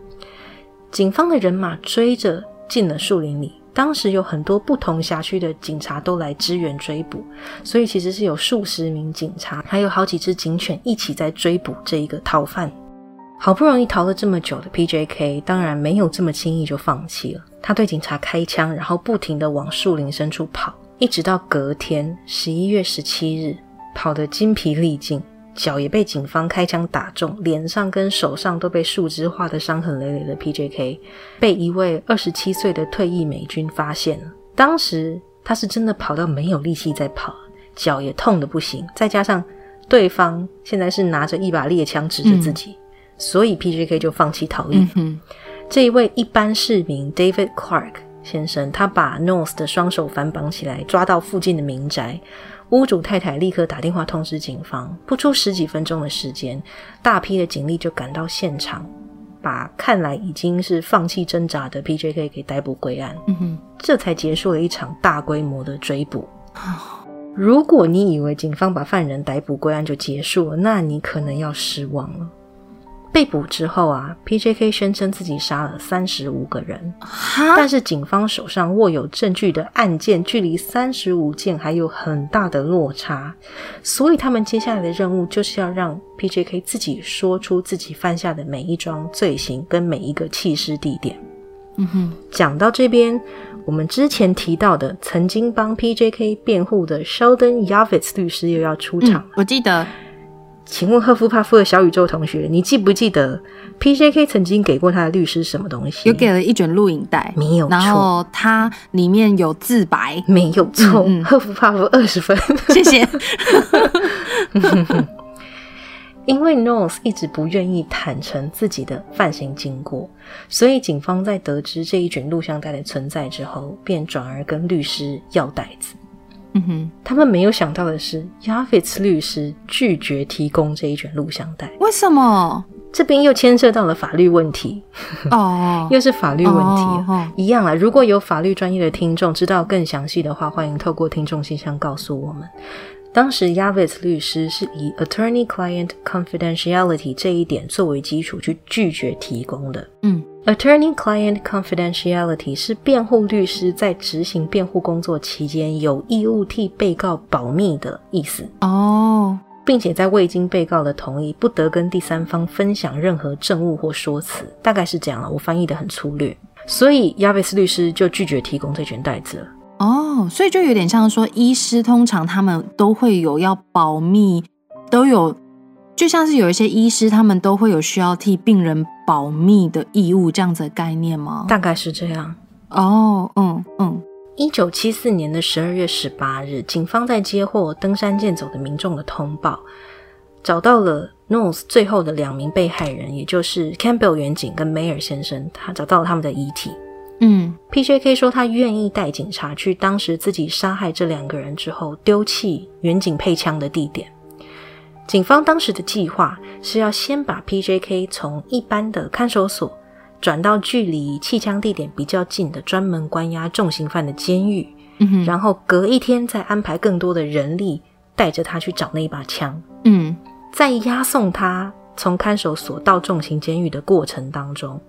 警方的人马追着进了树林里。当时有很多不同辖区的警察都来支援追捕，所以其实是有数十名警察，还有好几只警犬一起在追捕这一个逃犯。好不容易逃了这么久的 P.J.K，当然没有这么轻易就放弃了。他对警察开枪，然后不停的往树林深处跑，一直到隔天十一月十七日，跑得精疲力尽。脚也被警方开枪打中，脸上跟手上都被树枝划得伤痕累累的 P.J.K 被一位二十七岁的退役美军发现了。当时他是真的跑到没有力气再跑，脚也痛得不行，再加上对方现在是拿着一把猎枪指着自己，所以 P.J.K 就放弃逃逸。这一位一般市民 David Clark 先生，他把 North 的双手反绑起来，抓到附近的民宅。屋主太太立刻打电话通知警方，不出十几分钟的时间，大批的警力就赶到现场，把看来已经是放弃挣扎的 P.J.K 给逮捕归案。嗯哼，这才结束了一场大规模的追捕。如果你以为警方把犯人逮捕归案就结束了，那你可能要失望了。被捕之后啊，P.J.K 宣称自己杀了三十五个人，但是警方手上握有证据的案件距离三十五件还有很大的落差，所以他们接下来的任务就是要让 P.J.K 自己说出自己犯下的每一桩罪行跟每一个弃尸地点。嗯哼，讲到这边，我们之前提到的曾经帮 P.J.K 辩护的 Sheldon Yavitz 律师又要出场，我记得。请问赫夫帕夫的小宇宙同学，你记不记得 P.J.K 曾经给过他的律师什么东西？有给了一卷录影带，没有错。然后它里面有自白，没有错。嗯赫夫帕夫二十分，谢谢。因为 Knowles 一直不愿意坦诚自己的犯行经过，所以警方在得知这一卷录像带的存在之后，便转而跟律师要袋子。嗯哼，他们没有想到的是 i t s 律师拒绝提供这一卷录像带。为什么？这边又牵涉到了法律问题哦，又是法律问题，一样啊。如果有法律专业的听众知道更详细的话，欢迎透过听众信箱告诉我们。当时 Yavis 律师是以 attorney-client confidentiality 这一点作为基础去拒绝提供的。嗯，attorney-client confidentiality 是辩护律师在执行辩护工作期间有义务替被告保密的意思。哦，并且在未经被告的同意，不得跟第三方分享任何证物或说辞。大概是这样了，我翻译的很粗略，所以 Yavis 律师就拒绝提供这卷袋子了。哦，所以就有点像说，医师通常他们都会有要保密，都有，就像是有一些医师他们都会有需要替病人保密的义务这样子的概念吗？大概是这样。哦，嗯嗯。一九七四年的十二月十八日，警方在接获登山健走的民众的通报，找到了 Nose 最后的两名被害人，也就是 Campbell 远景跟梅尔先生，他找到了他们的遗体。嗯，P.J.K 说他愿意带警察去当时自己杀害这两个人之后丢弃远景配枪的地点。警方当时的计划是要先把 P.J.K 从一般的看守所转到距离弃枪地点比较近的专门关押重刑犯的监狱，然后隔一天再安排更多的人力带着他去找那一把枪。嗯，在押送他从看守所到重刑监狱的过程当中。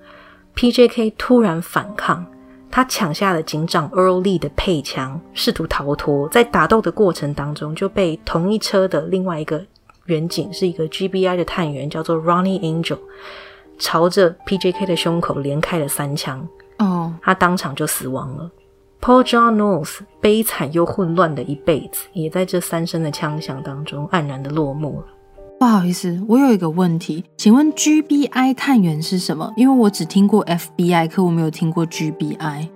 P.J.K 突然反抗，他抢下了警长 Earl Lee 的配枪，试图逃脱。在打斗的过程当中，就被同一车的另外一个远警，是一个 G.B.I 的探员，叫做 Ronnie Angel，朝着 P.J.K 的胸口连开了三枪。哦，他当场就死亡了。Paul John Knowles 悲惨又混乱的一辈子，也在这三声的枪响当中黯然的落幕了。不好意思，我有一个问题，请问 GBI 探员是什么？因为我只听过 FBI，可我没有听过 GBI。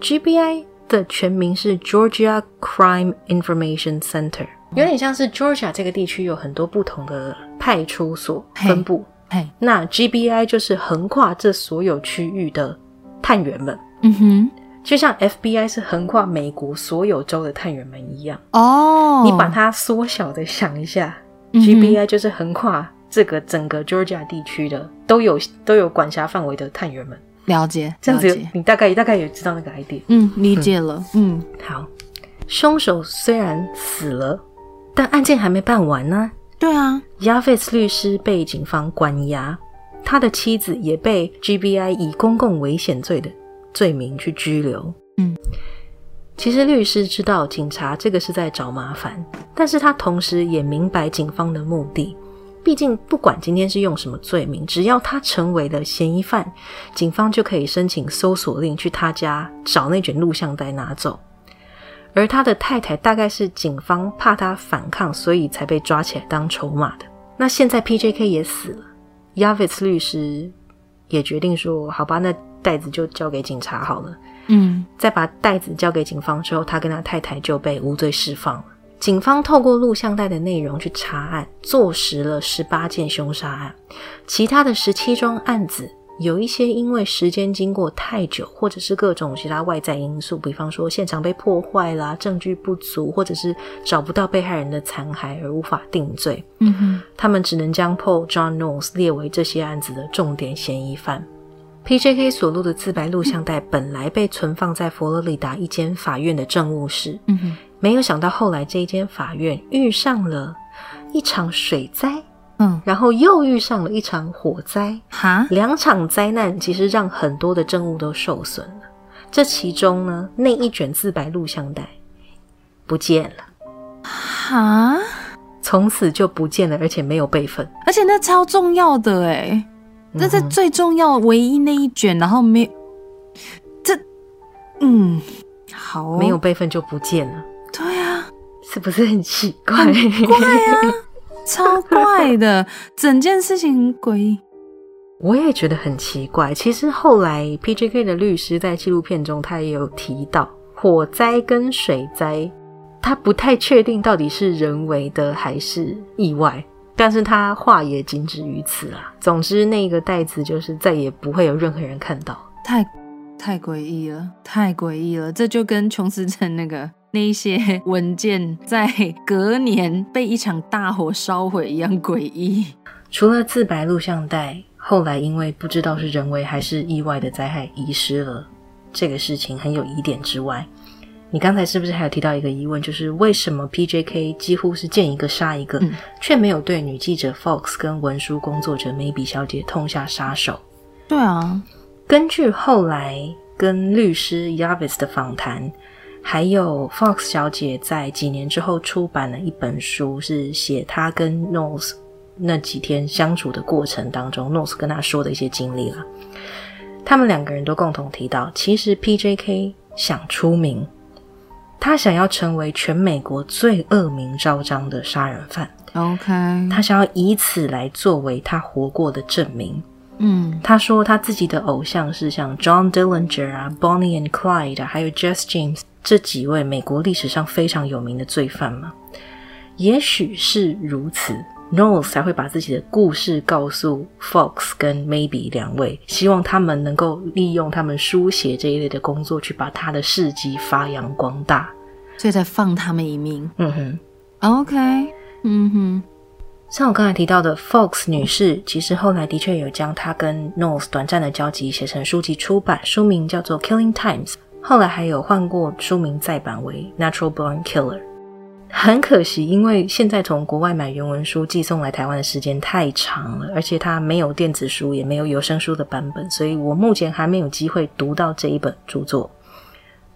GBI 的全名是 Georgia Crime Information Center，有点像是 Georgia 这个地区有很多不同的派出所分部。嘿，那 GBI 就是横跨这所有区域的探员们。嗯哼，就像 FBI 是横跨美国所有州的探员们一样。哦，你把它缩小的想一下。GBI 就是横跨这个整个 Georgia 地区的，都有都有管辖范围的探员们。了解，这样子你大概大概也知道那个 idea。嗯，理解了。嗯，好。凶手虽然死了，但案件还没办完呢。对啊 v i s 律师被警方关押，他的妻子也被 GBI 以公共危险罪的罪名去拘留。嗯。其实律师知道警察这个是在找麻烦，但是他同时也明白警方的目的。毕竟不管今天是用什么罪名，只要他成为了嫌疑犯，警方就可以申请搜索令去他家找那卷录像带拿走。而他的太太大概是警方怕他反抗，所以才被抓起来当筹码的。那现在 P.J.K 也死了，Yavis 律师也决定说：“好吧，那袋子就交给警察好了。”嗯，在把袋子交给警方之后，他跟他太太就被无罪释放了。警方透过录像带的内容去查案，坐实了十八件凶杀案，其他的十七桩案子有一些因为时间经过太久，或者是各种其他外在因素，比方说现场被破坏啦、证据不足，或者是找不到被害人的残骸而无法定罪。嗯哼，他们只能将 Paul John Knowles 列为这些案子的重点嫌疑犯。P.J.K 所录的自白录像带本来被存放在佛罗里达一间法院的政务室，嗯没有想到后来这一间法院遇上了一场水灾，嗯，然后又遇上了一场火灾，哈，两场灾难其实让很多的证物都受损了。这其中呢，那一卷自白录像带不见了，哈，从此就不见了，而且没有备份，而且那超重要的哎。这是最重要、唯一那一卷，然后没这，嗯，好，没有备份就不见了。对啊，是不是很奇怪？怪啊，超怪的，整件事情很诡异。我也觉得很奇怪。其实后来 P.J.K 的律师在纪录片中，他也有提到火灾跟水灾，他不太确定到底是人为的还是意外。但是他话也仅止于此啊。总之，那个袋子就是再也不会有任何人看到。太太诡异了，太诡异了！这就跟琼斯镇那个那一些 文件在隔年被一场大火烧毁一样诡异。除了自白录像带，后来因为不知道是人为还是意外的灾害遗失了，这个事情很有疑点之外。你刚才是不是还有提到一个疑问，就是为什么 P.J.K 几乎是见一个杀一个，却没有对女记者 Fox 跟文书工作者 Maybe 小姐痛下杀手？对啊，根据后来跟律师 Yavis 的访谈，还有 Fox 小姐在几年之后出版了一本书，是写她跟 Nose 那几天相处的过程当中，Nose 跟她说的一些经历了。他们两个人都共同提到，其实 P.J.K 想出名。他想要成为全美国最恶名昭彰的杀人犯。OK，他想要以此来作为他活过的证明。嗯，他说他自己的偶像是像 John Dillinger 啊、Bonnie and Clyde 还有 Jesse James 这几位美国历史上非常有名的罪犯吗。也许是如此，Knowles 才会把自己的故事告诉 Fox 跟 Maybe 两位，希望他们能够利用他们书写这一类的工作，去把他的事迹发扬光大。所以才放他们一命。嗯哼，OK，嗯哼，像我刚才提到的，Fox 女士，其实后来的确有将她跟 Knowles 短暂的交集写成书籍出版，书名叫做《Killing Times》，后来还有换过书名再版为《Natural Born Killer》。很可惜，因为现在从国外买原文书寄送来台湾的时间太长了，而且它没有电子书，也没有有声书的版本，所以我目前还没有机会读到这一本著作。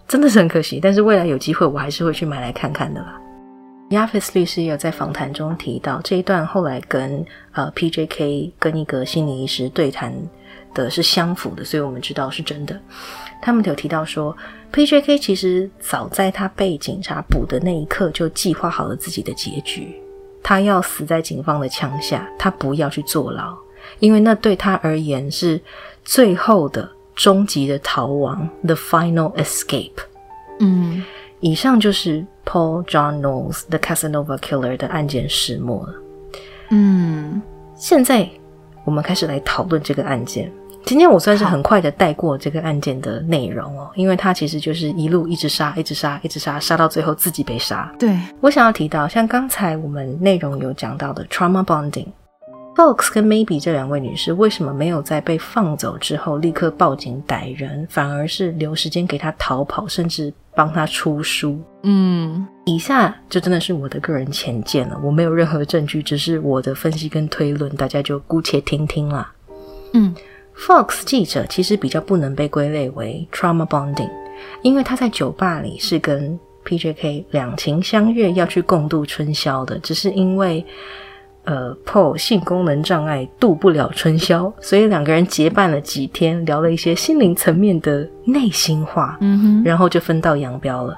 真的是很可惜，但是未来有机会，我还是会去买来看看的啦。Yavis 律师也有在访谈中提到这一段，后来跟呃 PJK 跟一个心理医师对谈的是相符的，所以我们知道是真的。他们有提到说，PJK 其实早在他被警察捕的那一刻就计划好了自己的结局，他要死在警方的枪下，他不要去坐牢，因为那对他而言是最后的。终极的逃亡，The Final Escape。嗯，以上就是 Paul John Knowles The Casanova Killer 的案件始末了。嗯，现在我们开始来讨论这个案件。今天我算是很快的带过这个案件的内容哦，因为它其实就是一路一直杀，一直杀，一直杀，杀到最后自己被杀。对我想要提到，像刚才我们内容有讲到的 Trauma Bonding。Fox 跟 Maybe 这两位女士为什么没有在被放走之后立刻报警逮人，反而是留时间给她逃跑，甚至帮她出书？嗯，以下就真的是我的个人浅见了，我没有任何证据，只是我的分析跟推论，大家就姑且听听啦。嗯，Fox 记者其实比较不能被归类为 trauma bonding，因为他在酒吧里是跟 PJK 两情相悦，要去共度春宵的，只是因为。呃，Paul 性功能障碍度不了春宵，所以两个人结伴了几天，聊了一些心灵层面的内心话，嗯哼，然后就分道扬镳了。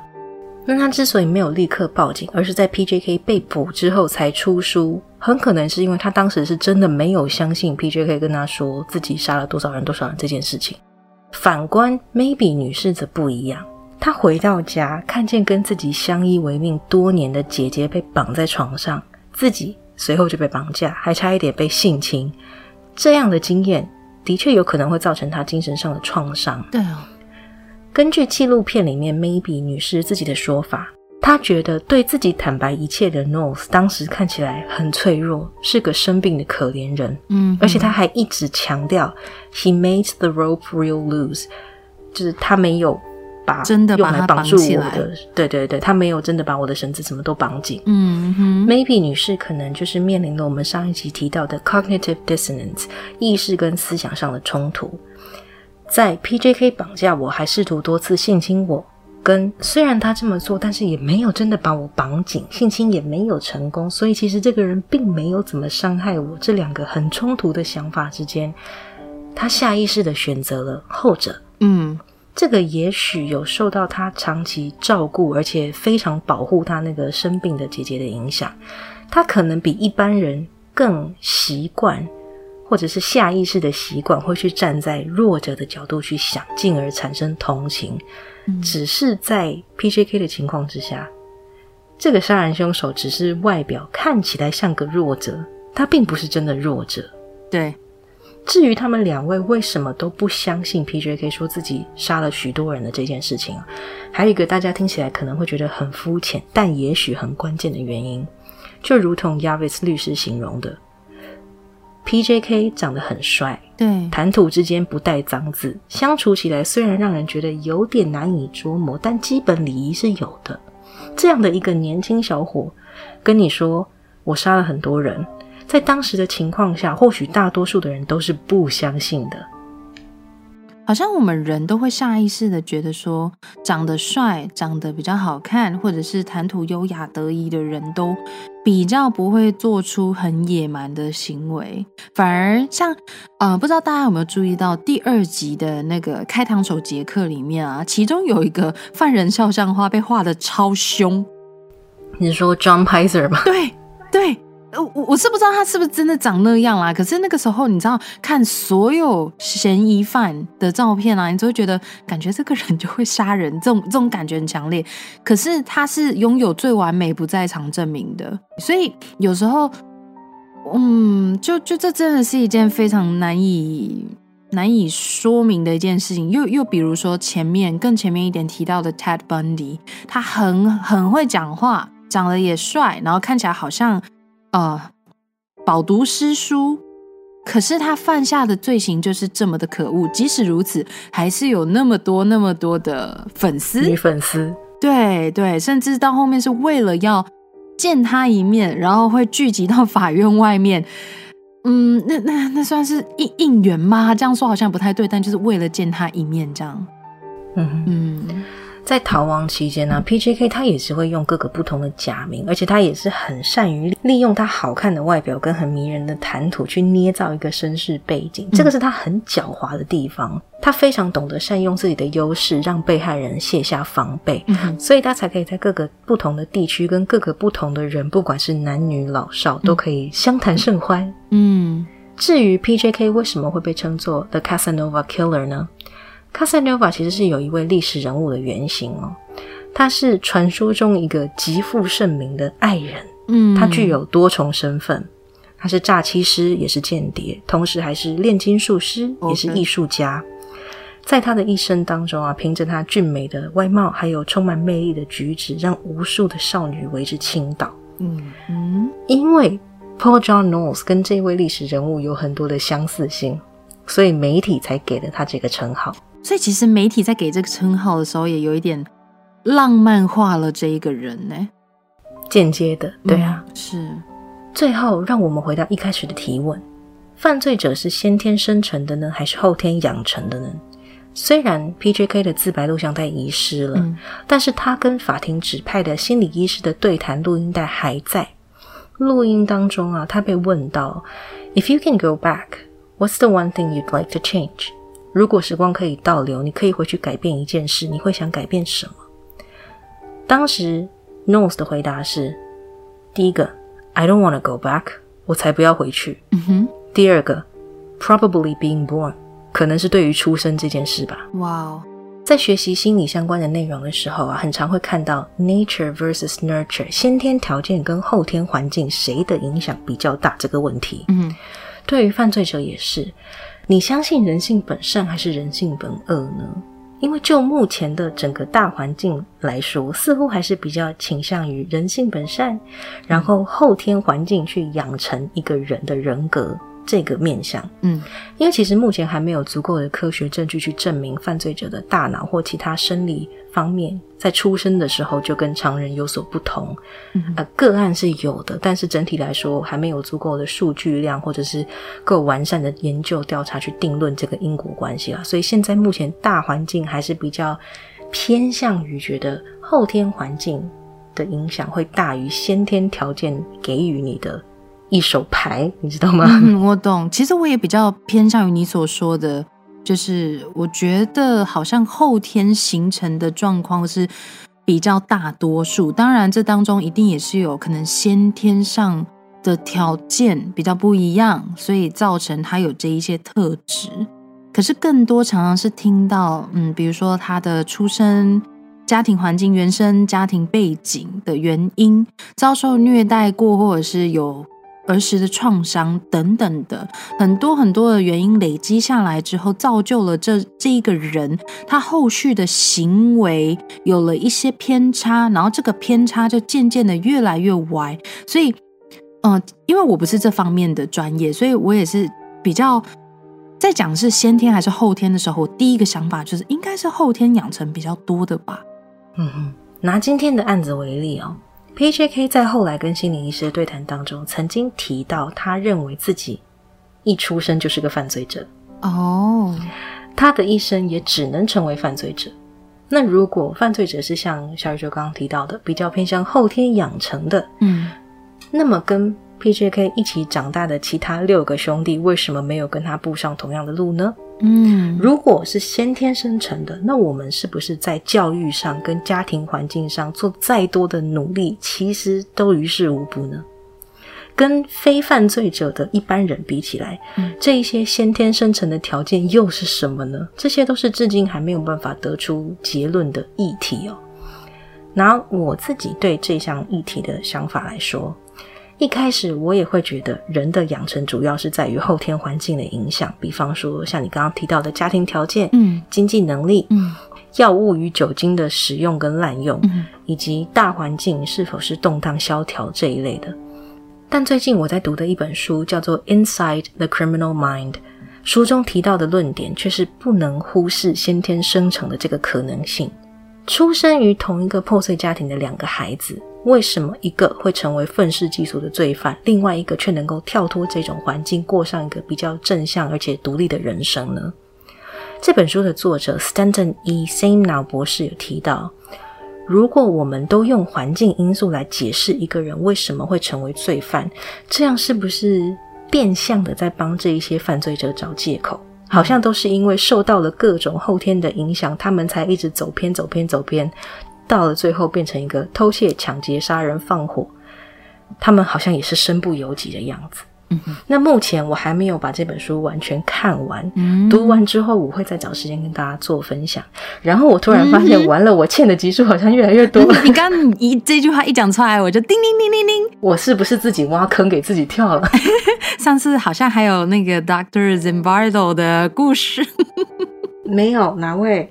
那他之所以没有立刻报警，而是在 PJK 被捕之后才出书，很可能是因为他当时是真的没有相信 PJK 跟他说自己杀了多少人多少人这件事情。反观 Maybe 女士则不一样，她回到家看见跟自己相依为命多年的姐姐被绑在床上，自己。随后就被绑架，还差一点被性侵。这样的经验的确有可能会造成她精神上的创伤。对啊，根据纪录片里面 Maybe 女士自己的说法，她觉得对自己坦白一切的 North 当时看起来很脆弱，是个生病的可怜人。嗯，而且她还一直强调 He made the rope real loose，就是他没有。把真的用来绑住我的，对对对，他没有真的把我的绳子什么都绑紧。嗯哼，Maybe 女士可能就是面临了我们上一集提到的 cognitive dissonance，意识跟思想上的冲突。在 PJK 绑架我，还试图多次性侵我，跟虽然他这么做，但是也没有真的把我绑紧，性侵也没有成功，所以其实这个人并没有怎么伤害我。这两个很冲突的想法之间，他下意识的选择了后者。嗯。这个也许有受到他长期照顾，而且非常保护他那个生病的姐姐的影响。他可能比一般人更习惯，或者是下意识的习惯，会去站在弱者的角度去想，进而产生同情。只是在 PJK 的情况之下，这个杀人凶手只是外表看起来像个弱者，他并不是真的弱者。对。至于他们两位为什么都不相信 P.J.K 说自己杀了许多人的这件事情啊，还有一个大家听起来可能会觉得很肤浅，但也许很关键的原因，就如同 Yavis 律师形容的，P.J.K 长得很帅，对，谈吐之间不带脏字，相处起来虽然让人觉得有点难以捉摸，但基本礼仪是有的。这样的一个年轻小伙跟你说，我杀了很多人。在当时的情况下，或许大多数的人都是不相信的。好像我们人都会下意识的觉得说，长得帅、长得比较好看，或者是谈吐优雅得意的人都比较不会做出很野蛮的行为。反而像呃，不知道大家有没有注意到第二集的那个开膛手杰克里面啊，其中有一个犯人肖像画被画的超凶。你说 John Pizer 吗？对对。呃我我是不知道他是不是真的长那样啦，可是那个时候你知道看所有嫌疑犯的照片啊，你就会觉得感觉这个人就会杀人，这种这种感觉很强烈。可是他是拥有最完美不在场证明的，所以有时候，嗯，就就这真的是一件非常难以难以说明的一件事情。又又比如说前面更前面一点提到的 Ted Bundy，他很很会讲话，长得也帅，然后看起来好像。呃，饱读诗书，可是他犯下的罪行就是这么的可恶。即使如此，还是有那么多那么多的粉丝，女粉丝，对对，甚至到后面是为了要见他一面，然后会聚集到法院外面。嗯，那那那算是应应援吗？这样说好像不太对，但就是为了见他一面，这样。嗯嗯。在逃亡期间呢，P.J.K 他也是会用各个不同的假名，而且他也是很善于利用他好看的外表跟很迷人的谈吐去捏造一个身世背景，这个是他很狡猾的地方。他非常懂得善用自己的优势，让被害人卸下防备，所以他才可以在各个不同的地区跟各个不同的人，不管是男女老少，都可以相谈甚欢。嗯，至于 P.J.K 为什么会被称作 The Casanova Killer 呢？卡萨诺瓦其实是有一位历史人物的原型哦，他是传说中一个极负盛名的爱人，嗯，他具有多重身份，他是诈欺师，也是间谍，同时还是炼金术师，也是艺术家。在他的一生当中啊，凭着他俊美的外貌，还有充满魅力的举止，让无数的少女为之倾倒。嗯嗯，因为 Paul John Knowles 跟这位历史人物有很多的相似性，所以媒体才给了他这个称号。所以其实媒体在给这个称号的时候，也有一点浪漫化了这一个人呢，间接的，对啊，是。最后，让我们回到一开始的提问：犯罪者是先天生成的呢，还是后天养成的呢？虽然 P.J.K 的自白录像带遗失了，但是他跟法庭指派的心理医师的对谈录音带还在。录音当中啊，他被问到：“If you can go back, what's the one thing you'd like to change？” 如果时光可以倒流，你可以回去改变一件事，你会想改变什么？当时 Nose 的回答是：第一个，I don't want to go back，我才不要回去。嗯哼。第二个，Probably being born，可能是对于出生这件事吧。哇哦，在学习心理相关的内容的时候啊，很常会看到 nature versus nurture，先天条件跟后天环境谁的影响比较大这个问题。嗯，对于犯罪者也是。你相信人性本善还是人性本恶呢？因为就目前的整个大环境来说，似乎还是比较倾向于人性本善，然后后天环境去养成一个人的人格。这个面相，嗯，因为其实目前还没有足够的科学证据去证明犯罪者的大脑或其他生理方面在出生的时候就跟常人有所不同。呃，个案是有的，但是整体来说还没有足够的数据量或者是够完善的研究调查去定论这个因果关系啊。所以现在目前大环境还是比较偏向于觉得后天环境的影响会大于先天条件给予你的。一手牌，你知道吗？我懂。其实我也比较偏向于你所说的，就是我觉得好像后天形成的状况是比较大多数。当然，这当中一定也是有可能先天上的条件比较不一样，所以造成他有这一些特质。可是更多常常是听到，嗯，比如说他的出生、家庭环境、原生家庭背景的原因，遭受虐待过，或者是有。儿时的创伤等等的很多很多的原因累积下来之后，造就了这这一个人他后续的行为有了一些偏差，然后这个偏差就渐渐的越来越歪。所以，嗯，因为我不是这方面的专业，所以我也是比较在讲是先天还是后天的时候，我第一个想法就是应该是后天养成比较多的吧。嗯哼，拿今天的案子为例哦。P.J.K 在后来跟心理医师的对谈当中，曾经提到，他认为自己一出生就是个犯罪者哦，他的一生也只能成为犯罪者。那如果犯罪者是像小宇宙刚刚提到的，比较偏向后天养成的，嗯，那么跟 P.J.K 一起长大的其他六个兄弟，为什么没有跟他步上同样的路呢？嗯，如果是先天生成的，那我们是不是在教育上跟家庭环境上做再多的努力，其实都于事无补呢？跟非犯罪者的一般人比起来，这一些先天生成的条件又是什么呢？这些都是至今还没有办法得出结论的议题哦。拿我自己对这项议题的想法来说。一开始我也会觉得人的养成主要是在于后天环境的影响，比方说像你刚刚提到的家庭条件、嗯，经济能力、嗯，药物与酒精的使用跟滥用，以及大环境是否是动荡萧条这一类的。但最近我在读的一本书叫做《Inside the Criminal Mind》，书中提到的论点却是不能忽视先天生成的这个可能性。出生于同一个破碎家庭的两个孩子。为什么一个会成为愤世嫉俗的罪犯，另外一个却能够跳脱这种环境，过上一个比较正向而且独立的人生呢？这本书的作者 Stanton E. Samnow 博士有提到，如果我们都用环境因素来解释一个人为什么会成为罪犯，这样是不是变相的在帮这一些犯罪者找借口？好像都是因为受到了各种后天的影响，他们才一直走偏、走偏、走偏。到了最后，变成一个偷窃、抢劫、杀人、放火，他们好像也是身不由己的样子。嗯，那目前我还没有把这本书完全看完。嗯，读完之后，我会再找时间跟大家做分享。然后我突然发现，完了，我欠的集数好像越来越多了。你刚一这句话一讲出来，我就叮叮叮叮叮。我是不是自己挖坑给自己跳了？上次好像还有那个 Doctor Zimbardo 的故事。没有哪位？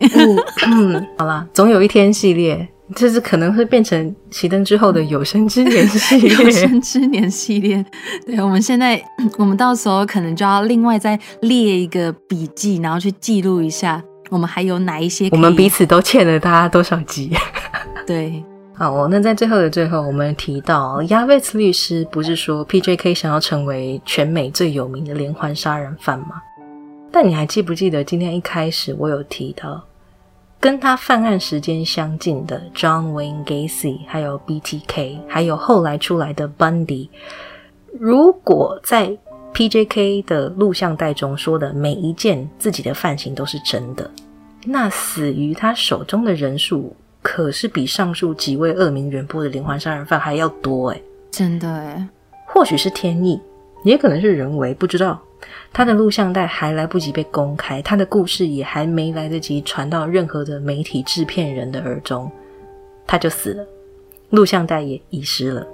嗯，好了，总有一天系列，就是可能会变成熄灯之后的有生之年系列。有生之年系列，对，我们现在，我们到时候可能就要另外再列一个笔记，然后去记录一下，我们还有哪一些。我们彼此都欠了大家多少集？对，好哦，那在最后的最后，我们提到亚维茨律师不是说 P.J.K 想要成为全美最有名的连环杀人犯吗？但你还记不记得今天一开始我有提到，跟他犯案时间相近的 John Wayne Gacy，还有 BTK，还有后来出来的 Bundy。如果在 PJK 的录像带中说的每一件自己的犯行都是真的，那死于他手中的人数可是比上述几位恶名远播的连环杀人犯还要多诶真的诶或许是天意，也可能是人为，不知道。他的录像带还来不及被公开，他的故事也还没来得及传到任何的媒体制片人的耳中，他就死了，录像带也遗失了。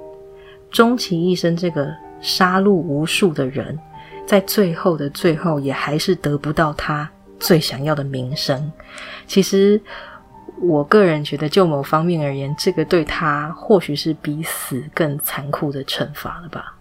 终其一生，这个杀戮无数的人，在最后的最后，也还是得不到他最想要的名声。其实，我个人觉得，就某方面而言，这个对他或许是比死更残酷的惩罚了吧？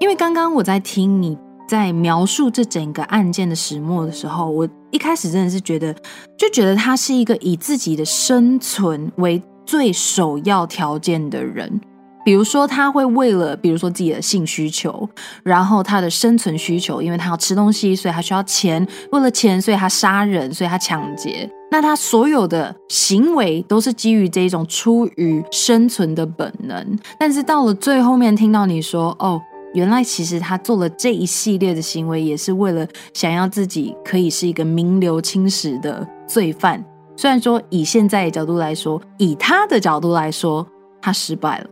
因为刚刚我在听你。在描述这整个案件的始末的时候，我一开始真的是觉得，就觉得他是一个以自己的生存为最首要条件的人。比如说，他会为了，比如说自己的性需求，然后他的生存需求，因为他要吃东西，所以他需要钱。为了钱，所以他杀人，所以他抢劫。那他所有的行为都是基于这一种出于生存的本能。但是到了最后面，听到你说，哦。原来其实他做了这一系列的行为，也是为了想要自己可以是一个名留青史的罪犯。虽然说以现在的角度来说，以他的角度来说，他失败了，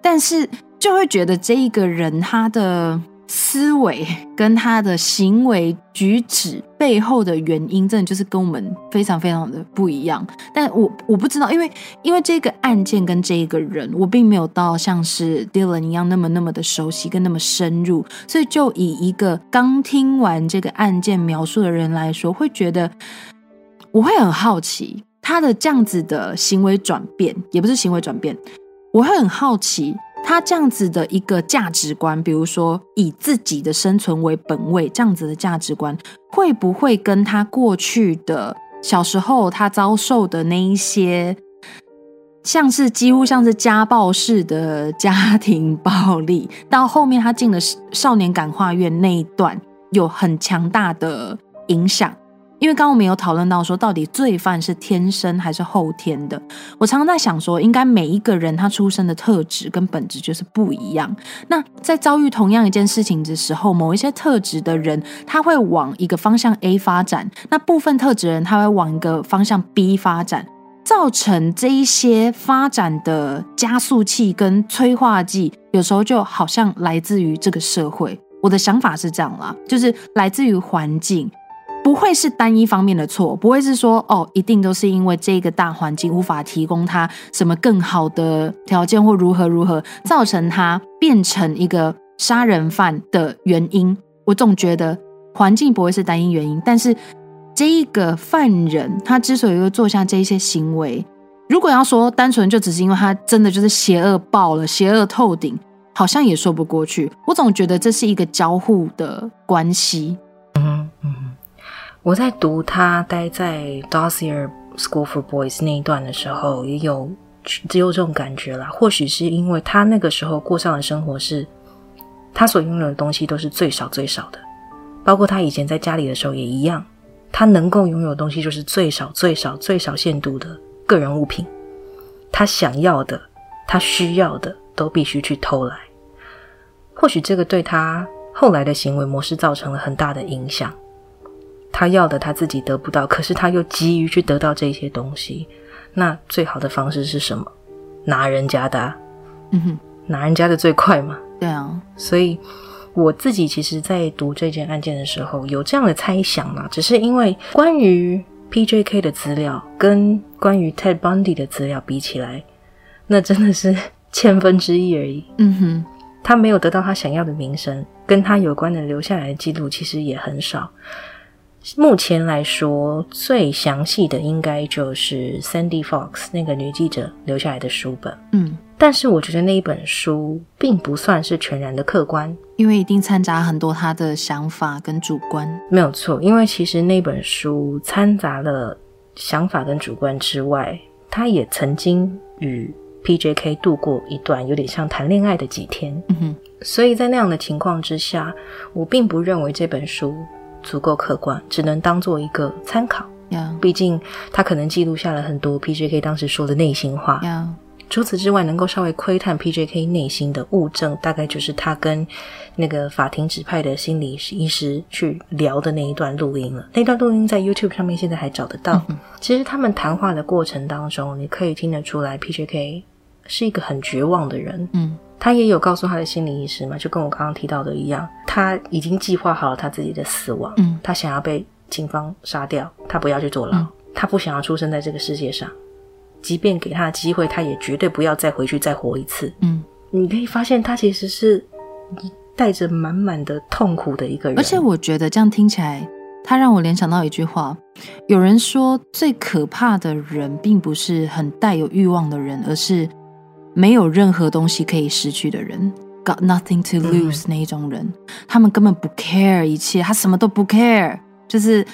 但是就会觉得这一个人他的思维跟他的行为举止背后的原因，真的就是跟我们非常非常的不一样。但我我不知道，因为因为这个案件跟这一个人，我并没有到像是 Dylan 一样那么那么的熟悉跟那么深入，所以就以一个刚听完这个案件描述的人来说，会觉得我会很好奇他的这样子的行为转变，也不是行为转变，我会很好奇。他这样子的一个价值观，比如说以自己的生存为本位，这样子的价值观，会不会跟他过去的小时候他遭受的那一些，像是几乎像是家暴式的家庭暴力，到后面他进了少年感化院那一段，有很强大的影响？因为刚刚我们有讨论到说，到底罪犯是天生还是后天的？我常常在想说，应该每一个人他出生的特质跟本质就是不一样。那在遭遇同样一件事情的时候，某一些特质的人他会往一个方向 A 发展，那部分特质人他会往一个方向 B 发展，造成这一些发展的加速器跟催化剂，有时候就好像来自于这个社会。我的想法是这样啦，就是来自于环境。不会是单一方面的错，不会是说哦，一定都是因为这个大环境无法提供他什么更好的条件或如何如何，造成他变成一个杀人犯的原因。我总觉得环境不会是单一原因，但是这一个犯人他之所以会做下这些行为，如果要说单纯就只是因为他真的就是邪恶爆了，邪恶透顶，好像也说不过去。我总觉得这是一个交互的关系。我在读他待在 Dossier School for Boys 那一段的时候，也有只有这种感觉啦。或许是因为他那个时候过上的生活是，他所拥有的东西都是最少最少的，包括他以前在家里的时候也一样，他能够拥有的东西就是最少最少最少限度的个人物品，他想要的、他需要的都必须去偷来。或许这个对他后来的行为模式造成了很大的影响。他要的他自己得不到，可是他又急于去得到这些东西。那最好的方式是什么？拿人家的，嗯哼，拿人家的最快嘛。对啊，所以我自己其实，在读这件案件的时候，有这样的猜想嘛。只是因为关于 P.J.K 的资料跟关于 Ted Bundy 的资料比起来，那真的是千分之一而已。嗯哼，他没有得到他想要的名声，跟他有关的留下来的记录其实也很少。目前来说，最详细的应该就是 Sandy Fox 那个女记者留下来的书本。嗯，但是我觉得那一本书并不算是全然的客观，因为一定掺杂很多她的想法跟主观。没有错，因为其实那本书掺杂了想法跟主观之外，她也曾经与 P.J.K 度过一段有点像谈恋爱的几天。嗯哼，所以在那样的情况之下，我并不认为这本书。足够客观，只能当做一个参考。毕竟他可能记录下了很多 P.J.K 当时说的内心话。除此之外，能够稍微窥探 P.J.K 内心的物证，大概就是他跟那个法庭指派的心理医师去聊的那一段录音了。那段录音在 YouTube 上面现在还找得到。其实他们谈话的过程当中，你可以听得出来，P.J.K 是一个很绝望的人。嗯。他也有告诉他的心理医师嘛，就跟我刚刚提到的一样，他已经计划好了他自己的死亡。嗯，他想要被警方杀掉，他不要去坐牢，他不想要出生在这个世界上，即便给他的机会，他也绝对不要再回去再活一次。嗯，你可以发现他其实是带着满满的痛苦的一个人。而且我觉得这样听起来，他让我联想到一句话：有人说最可怕的人，并不是很带有欲望的人，而是。没有任何东西可以失去的人，got nothing to lose 那一种人，他们根本不 care 一切，他什么都不 care，就是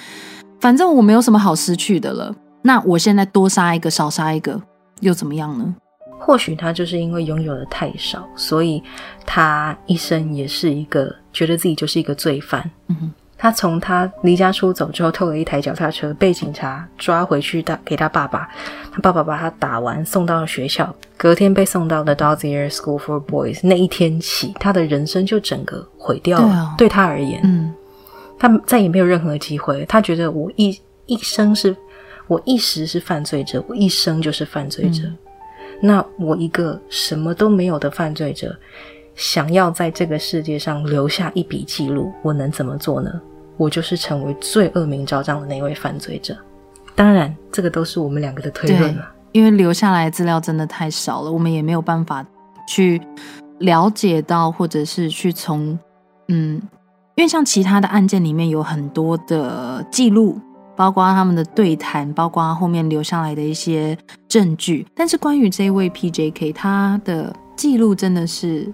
反正我没有什么好失去的了。那我现在多杀一个，少杀一个，又怎么样呢？或许他就是因为拥有的太少，所以他一生也是一个觉得自己就是一个罪犯。嗯哼。他从他离家出走之后，偷了一台脚踏车，被警察抓回去打给他爸爸。他爸爸把他打完，送到了学校。隔天被送到了 Dozier School for Boys。那一天起，他的人生就整个毁掉了。对他而言，嗯，他再也没有任何机会。他觉得我一一生是，我一时是犯罪者，我一生就是犯罪者。那我一个什么都没有的犯罪者。想要在这个世界上留下一笔记录，我能怎么做呢？我就是成为最恶名昭彰的那位犯罪者。当然，这个都是我们两个的推论了，因为留下来资料真的太少了，我们也没有办法去了解到，或者是去从嗯，因为像其他的案件里面有很多的记录。包括他们的对谈，包括后面留下来的一些证据，但是关于这位 PJK，他的记录真的是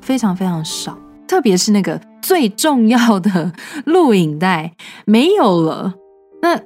非常非常少，特别是那个最重要的录影带没有了。那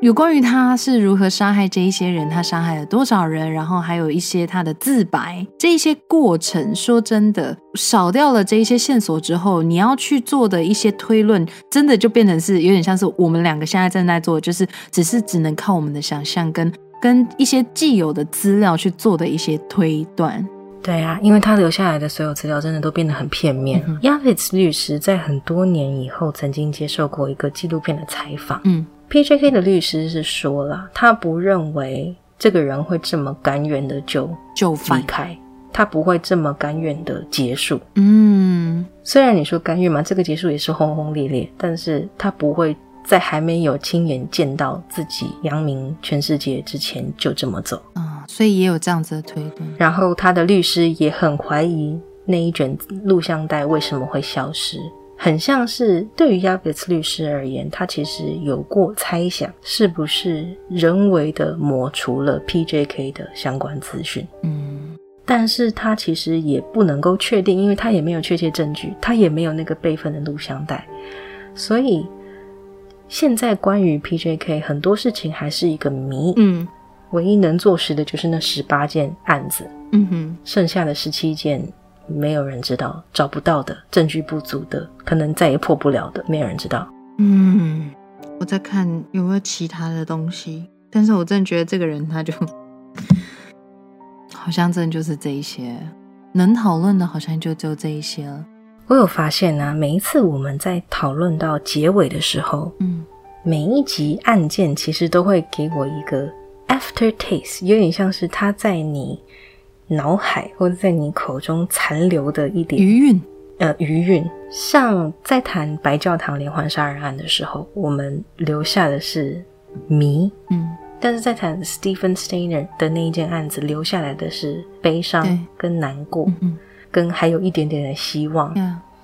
有关于他是如何杀害这一些人，他杀害了多少人，然后还有一些他的自白，这一些过程，说真的，少掉了这一些线索之后，你要去做的一些推论，真的就变成是有点像是我们两个现在正在做，就是只是只能靠我们的想象跟跟一些既有的资料去做的一些推断。对啊，因为他留下来的所有资料真的都变得很片面。亚菲茨律师在很多年以后曾经接受过一个纪录片的采访。嗯。P.J.K 的律师是说了，他不认为这个人会这么甘愿的就就离开，他不会这么甘愿的结束。嗯，虽然你说甘愿嘛，这个结束也是轰轰烈烈，但是他不会在还没有亲眼见到自己扬名全世界之前就这么走。啊，所以也有这样子的推断。然后他的律师也很怀疑那一卷录像带为什么会消失。很像是对于亚比茨律师而言，他其实有过猜想，是不是人为的抹除了 PJK 的相关资讯？嗯，但是他其实也不能够确定，因为他也没有确切证据，他也没有那个备份的录像带，所以现在关于 PJK 很多事情还是一个谜。嗯，唯一能坐实的就是那十八件案子。嗯哼，剩下的十七件。没有人知道，找不到的证据不足的，可能再也破不了的，没有人知道。嗯，我在看有没有其他的东西，但是我真的觉得这个人他就 好像真的就是这一些，能讨论的好像就只有这一些了。我有发现啊，每一次我们在讨论到结尾的时候，嗯，每一集案件其实都会给我一个 after taste，有点像是它在你。脑海或者在你口中残留的一点余韵，呃，余韵。像在谈白教堂连环杀人案的时候，我们留下的是谜，嗯，但是在谈 Stephen Steiner 的那一件案子，留下来的是悲伤跟难过，嗯，跟还有一点点的希望。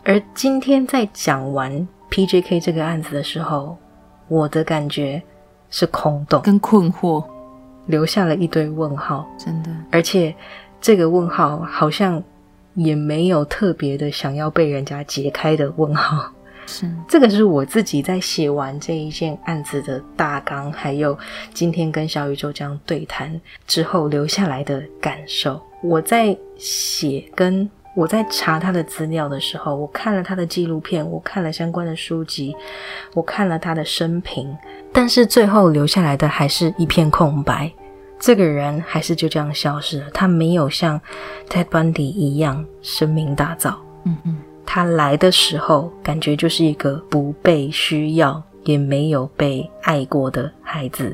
而今天在讲完 PJK 这个案子的时候，我的感觉是空洞跟困惑，留下了一堆问号，真的，而且。这个问号好像也没有特别的想要被人家解开的问号，是这个是我自己在写完这一件案子的大纲，还有今天跟小宇宙这样对谈之后留下来的感受。我在写跟我在查他的资料的时候，我看了他的纪录片，我看了相关的书籍，我看了他的生平，但是最后留下来的还是一片空白。这个人还是就这样消失了，他没有像 Ted Bundy 一样声名大噪。嗯嗯，他来的时候感觉就是一个不被需要，也没有被爱过的孩子；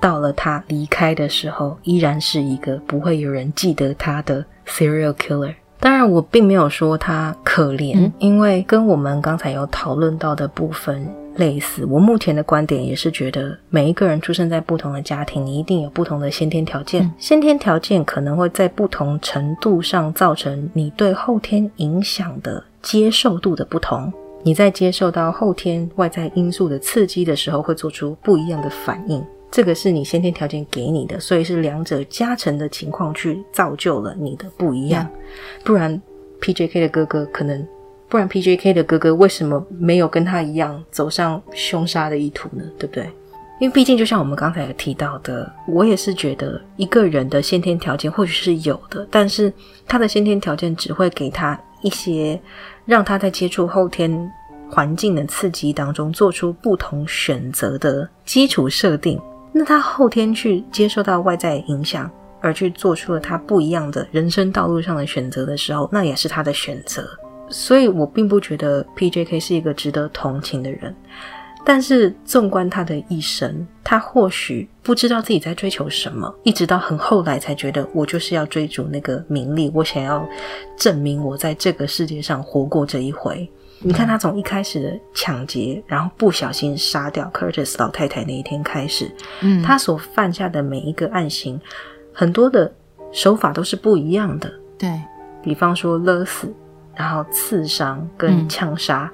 到了他离开的时候，依然是一个不会有人记得他的 serial killer。当然，我并没有说他可怜，因为跟我们刚才有讨论到的部分。类似，我目前的观点也是觉得，每一个人出生在不同的家庭，你一定有不同的先天条件，先天条件可能会在不同程度上造成你对后天影响的接受度的不同。你在接受到后天外在因素的刺激的时候，会做出不一样的反应。这个是你先天条件给你的，所以是两者加成的情况去造就了你的不一样。不然，PJK 的哥哥可能。不然，P.J.K 的哥哥为什么没有跟他一样走上凶杀的意图呢？对不对？因为毕竟，就像我们刚才提到的，我也是觉得一个人的先天条件或许是有的，但是他的先天条件只会给他一些让他在接触后天环境的刺激当中做出不同选择的基础设定。那他后天去接受到外在影响，而去做出了他不一样的人生道路上的选择的时候，那也是他的选择。所以我并不觉得 P.J.K 是一个值得同情的人。但是纵观他的一生，他或许不知道自己在追求什么，一直到很后来才觉得，我就是要追逐那个名利，我想要证明我在这个世界上活过这一回。你看他从一开始的抢劫，然后不小心杀掉 Curtis 老太太那一天开始，嗯，他所犯下的每一个案型，很多的手法都是不一样的。对，比方说勒死，然后刺伤跟枪杀，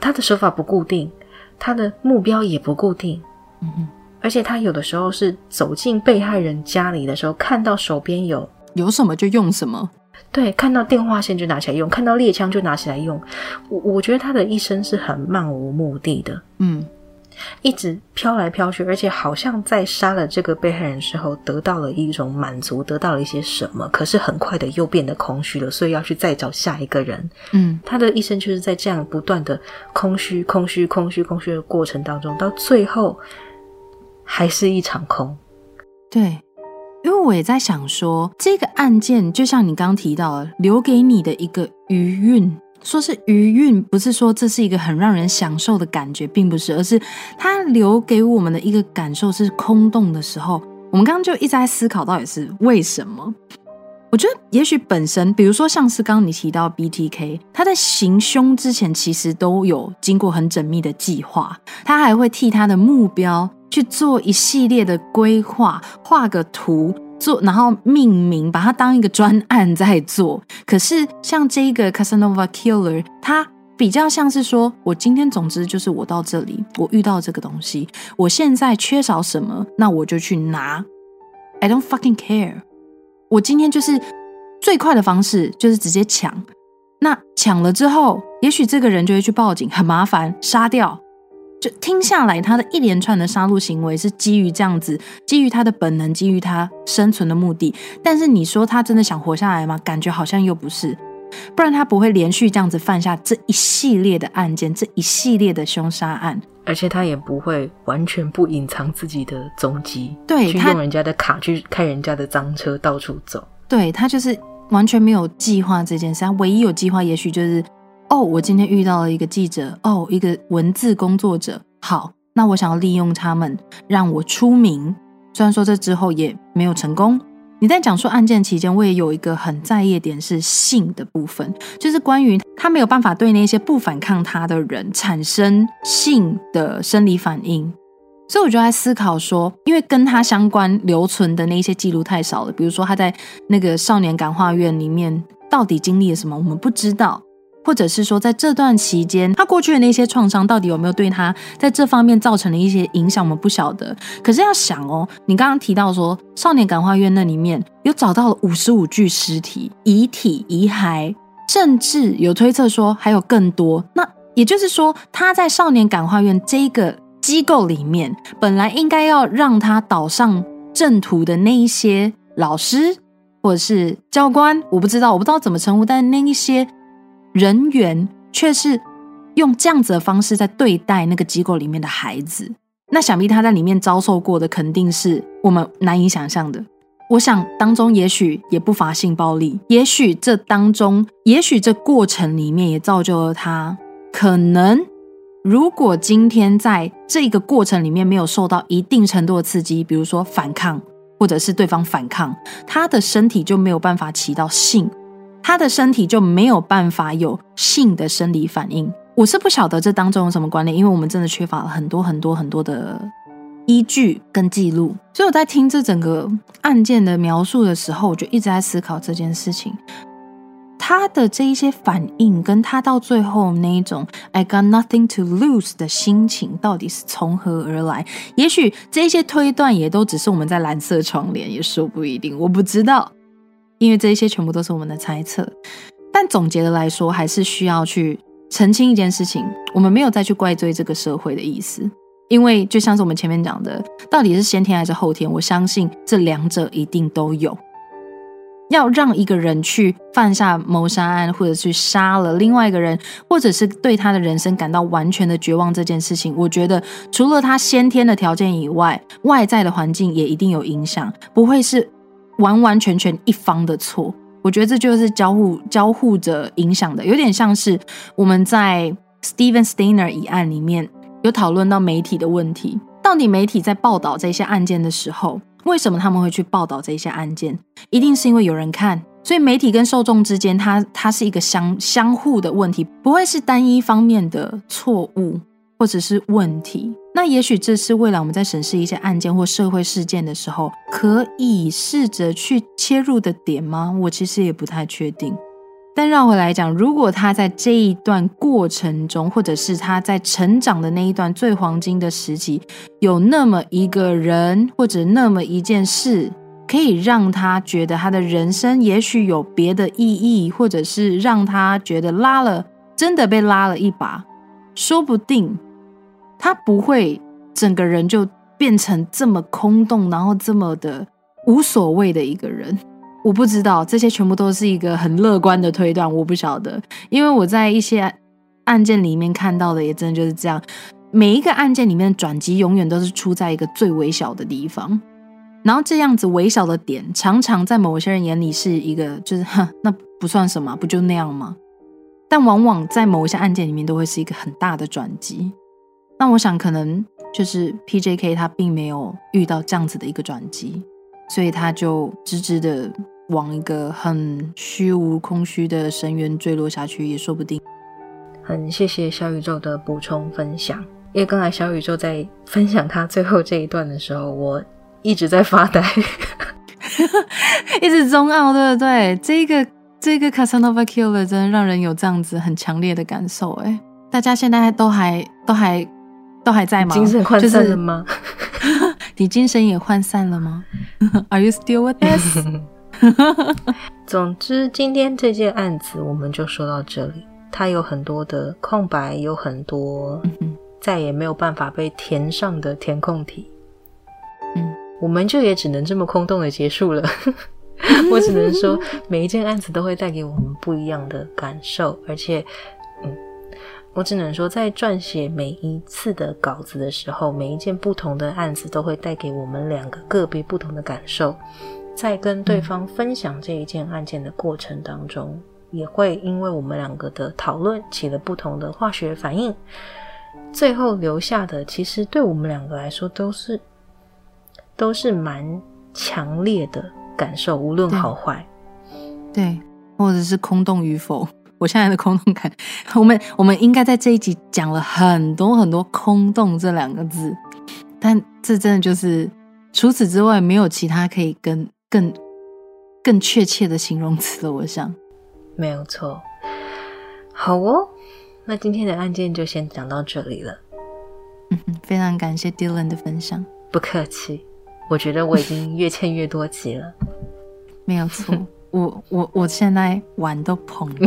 他的手法不固定，他的目标也不固定，嗯而且他有的时候是走进被害人家里的时候，看到手边有有什么就用什么。对，看到电话线就拿起来用，看到猎枪就拿起来用。我我觉得他的一生是很漫无目的的，嗯，一直飘来飘去，而且好像在杀了这个被害人之后，得到了一种满足，得到了一些什么，可是很快的又变得空虚了，所以要去再找下一个人。嗯，他的一生就是在这样不断的空虚、空虚、空虚、空虚的过程当中，到最后还是一场空。对。因为我也在想说，这个案件就像你刚刚提到的，留给你的一个余韵，说是余韵，不是说这是一个很让人享受的感觉，并不是，而是它留给我们的一个感受是空洞的时候。我们刚刚就一直在思考，到底是为什么？我觉得也许本身，比如说像是刚刚你提到 BTK，他在行凶之前其实都有经过很缜密的计划，他还会替他的目标。去做一系列的规划，画个图，做然后命名，把它当一个专案在做。可是像这个 Casanova Killer，它比较像是说，我今天总之就是我到这里，我遇到这个东西，我现在缺少什么，那我就去拿。I don't fucking care。我今天就是最快的方式就是直接抢。那抢了之后，也许这个人就会去报警，很麻烦，杀掉。就听下来，他的一连串的杀戮行为是基于这样子，基于他的本能，基于他生存的目的。但是你说他真的想活下来吗？感觉好像又不是，不然他不会连续这样子犯下这一系列的案件，这一系列的凶杀案，而且他也不会完全不隐藏自己的踪迹，对，去用人家的卡去开人家的赃车到处走。对他就是完全没有计划这件事，他唯一有计划，也许就是。哦，我今天遇到了一个记者，哦，一个文字工作者。好，那我想要利用他们让我出名。虽然说这之后也没有成功。你在讲述案件期间，我也有一个很在意的点是性的部分，就是关于他没有办法对那些不反抗他的人产生性的生理反应。所以我就在思考说，因为跟他相关留存的那些记录太少了，比如说他在那个少年感化院里面到底经历了什么，我们不知道。或者是说，在这段期间，他过去的那些创伤到底有没有对他在这方面造成了一些影响，我们不晓得。可是要想哦，你刚刚提到说，少年感化院那里面有找到了五十五具尸体、遗体、遗骸，甚至有推测说还有更多。那也就是说，他在少年感化院这个机构里面，本来应该要让他导上正途的那一些老师或者是教官，我不知道，我不知道怎么称呼，但那一些。人员却是用这样子的方式在对待那个机构里面的孩子，那想必他在里面遭受过的肯定是我们难以想象的。我想当中也许也不乏性暴力，也许这当中，也许这过程里面也造就了他。可能如果今天在这个过程里面没有受到一定程度的刺激，比如说反抗，或者是对方反抗，他的身体就没有办法起到性。他的身体就没有办法有性的生理反应。我是不晓得这当中有什么关联，因为我们真的缺乏了很多很多很多的依据跟记录。所以我在听这整个案件的描述的时候，我就一直在思考这件事情。他的这一些反应，跟他到最后那一种 “I got nothing to lose” 的心情，到底是从何而来？也许这一些推断也都只是我们在蓝色窗帘，也说不一定。我不知道。因为这些全部都是我们的猜测，但总结的来说，还是需要去澄清一件事情：我们没有再去怪罪这个社会的意思。因为就像是我们前面讲的，到底是先天还是后天？我相信这两者一定都有。要让一个人去犯下谋杀案，或者去杀了另外一个人，或者是对他的人生感到完全的绝望，这件事情，我觉得除了他先天的条件以外，外在的环境也一定有影响，不会是。完完全全一方的错，我觉得这就是交互交互着影响的，有点像是我们在 Steven Steiner 一案里面有讨论到媒体的问题。到底媒体在报道这些案件的时候，为什么他们会去报道这些案件？一定是因为有人看，所以媒体跟受众之间，它它是一个相相互的问题，不会是单一方面的错误或者是问题。那也许这是未来我们在审视一些案件或社会事件的时候，可以试着去切入的点吗？我其实也不太确定。但绕回来讲，如果他在这一段过程中，或者是他在成长的那一段最黄金的时期，有那么一个人或者那么一件事，可以让他觉得他的人生也许有别的意义，或者是让他觉得拉了真的被拉了一把，说不定他不会整个人就变成这么空洞，然后这么的无所谓的一个人。我不知道，这些全部都是一个很乐观的推断。我不晓得，因为我在一些案件里面看到的也真的就是这样。每一个案件里面的转机永远都是出在一个最微小的地方，然后这样子微小的点，常常在某些人眼里是一个就是哼，那不算什么，不就那样吗？但往往在某一些案件里面都会是一个很大的转机。那我想可能就是 P.J.K 他并没有遇到这样子的一个转机，所以他就直直的。往一个很虚无空虚的深渊坠落下去也说不定。很谢谢小宇宙的补充分享，因为刚才小宇宙在分享他最后这一段的时候，我一直在发呆，一直中奥，对不对？这个这个 Casanova Killer 真的让人有这样子很强烈的感受。哎，大家现在都还都还都还在吗？精神涣散了吗？你精神也涣散了吗？Are you still with us？总之，今天这件案子我们就说到这里。它有很多的空白，有很多再也没有办法被填上的填空题。嗯，我们就也只能这么空洞的结束了。我只能说，每一件案子都会带给我们不一样的感受，而且，嗯，我只能说，在撰写每一次的稿子的时候，每一件不同的案子都会带给我们两个个别不同的感受。在跟对方分享这一件案件的过程当中，也会因为我们两个的讨论起了不同的化学反应，最后留下的其实对我们两个来说都是都是蛮强烈的感受，无论好坏，对，或者是空洞与否。我现在的空洞感，我们我们应该在这一集讲了很多很多“空洞”这两个字，但这真的就是除此之外没有其他可以跟。更更确切的形容词了，我想没有错。好哦，那今天的案件就先讲到这里了。嗯哼，非常感谢 Dylan 的分享，不客气。我觉得我已经越欠越多集了，没有错。我我我现在碗都捧着，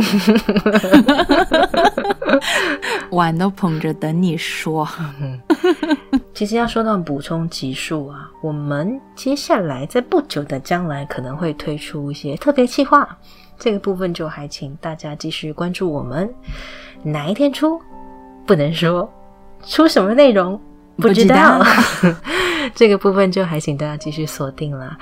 碗都捧着等你说。其实要说到补充集数啊，我们接下来在不久的将来可能会推出一些特别企划，这个部分就还请大家继续关注我们。哪一天出不能说，出什么内容不知道，这个部分就还请大家继续锁定啦。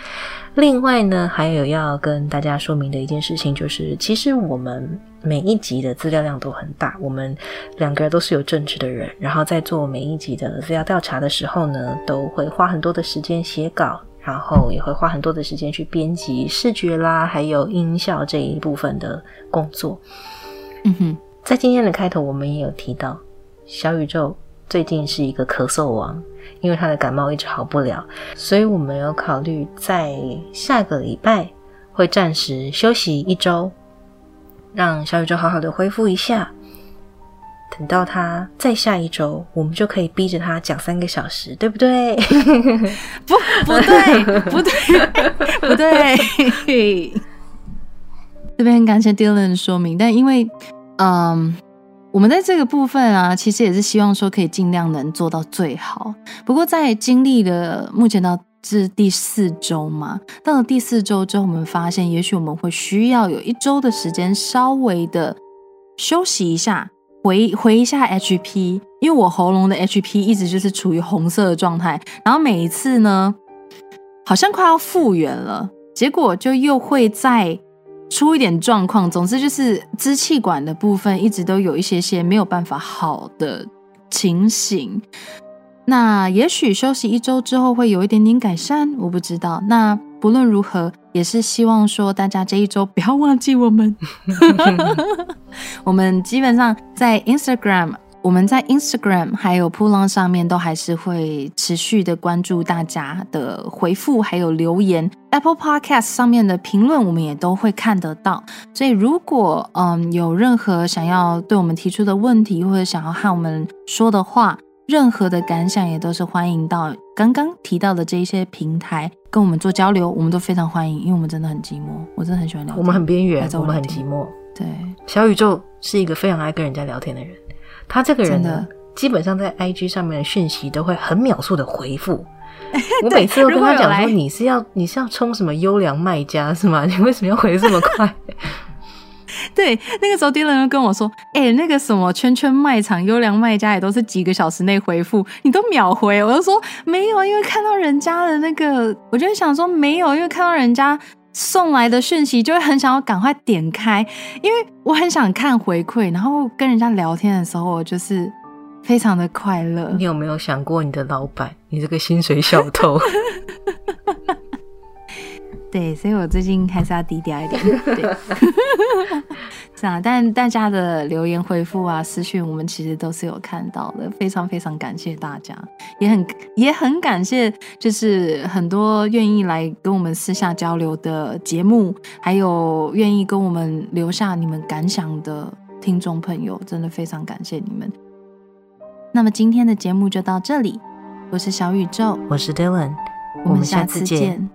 另外呢，还有要跟大家说明的一件事情，就是其实我们每一集的资料量都很大。我们两个人都是有正直的人，然后在做每一集的资料调查的时候呢，都会花很多的时间写稿，然后也会花很多的时间去编辑视觉啦，还有音效这一部分的工作。嗯哼，在今天的开头，我们也有提到小宇宙最近是一个咳嗽王。因为他的感冒一直好不了，所以我们有考虑在下个礼拜会暂时休息一周，让小宇宙好好的恢复一下。等到他再下一周，我们就可以逼着他讲三个小时，对不对？不，不对，不对，不对。这边感谢 Dylan 的说明，但因为，嗯。我们在这个部分啊，其实也是希望说可以尽量能做到最好。不过在经历了目前到至第四周嘛，到了第四周之后，我们发现也许我们会需要有一周的时间稍微的休息一下，回回一下 HP，因为我喉咙的 HP 一直就是处于红色的状态，然后每一次呢，好像快要复原了，结果就又会在。出一点状况，总之就是支气管的部分一直都有一些些没有办法好的情形。那也许休息一周之后会有一点点改善，我不知道。那不论如何，也是希望说大家这一周不要忘记我们。我们基本上在 Instagram。我们在 Instagram 还有铺浪上面都还是会持续的关注大家的回复，还有留言。Apple Podcast 上面的评论我们也都会看得到。所以如果嗯有任何想要对我们提出的问题，或者想要和我们说的话，任何的感想也都是欢迎到刚刚提到的这一些平台跟我们做交流，我们都非常欢迎，因为我们真的很寂寞，我真的很喜欢聊。我们很边缘，我们很寂寞。对，小宇宙是一个非常爱跟人家聊天的人。他这个人呢，基本上在 IG 上面的讯息都会很秒速的回复。我每次都跟他讲说：“你是要你是要充什么优良卖家是吗？你为什么要回这么快？” 对，那个时候 Dylan 又跟我说：“哎，那个什么圈圈卖场优良卖家也都是几个小时内回复，你都秒回。”我就说：“没有，因为看到人家的那个，我就想说没有，因为看到人家。”送来的讯息就会很想要赶快点开，因为我很想看回馈，然后跟人家聊天的时候，我就是非常的快乐。你有没有想过你的老板？你这个薪水小偷。对，所以我最近还是要低调一点。对，是啊，但大家的留言回复啊、私讯，我们其实都是有看到的，非常非常感谢大家，也很也很感谢，就是很多愿意来跟我们私下交流的节目，还有愿意跟我们留下你们感想的听众朋友，真的非常感谢你们。那么今天的节目就到这里，我是小宇宙，我是 Dylan，我们下次见。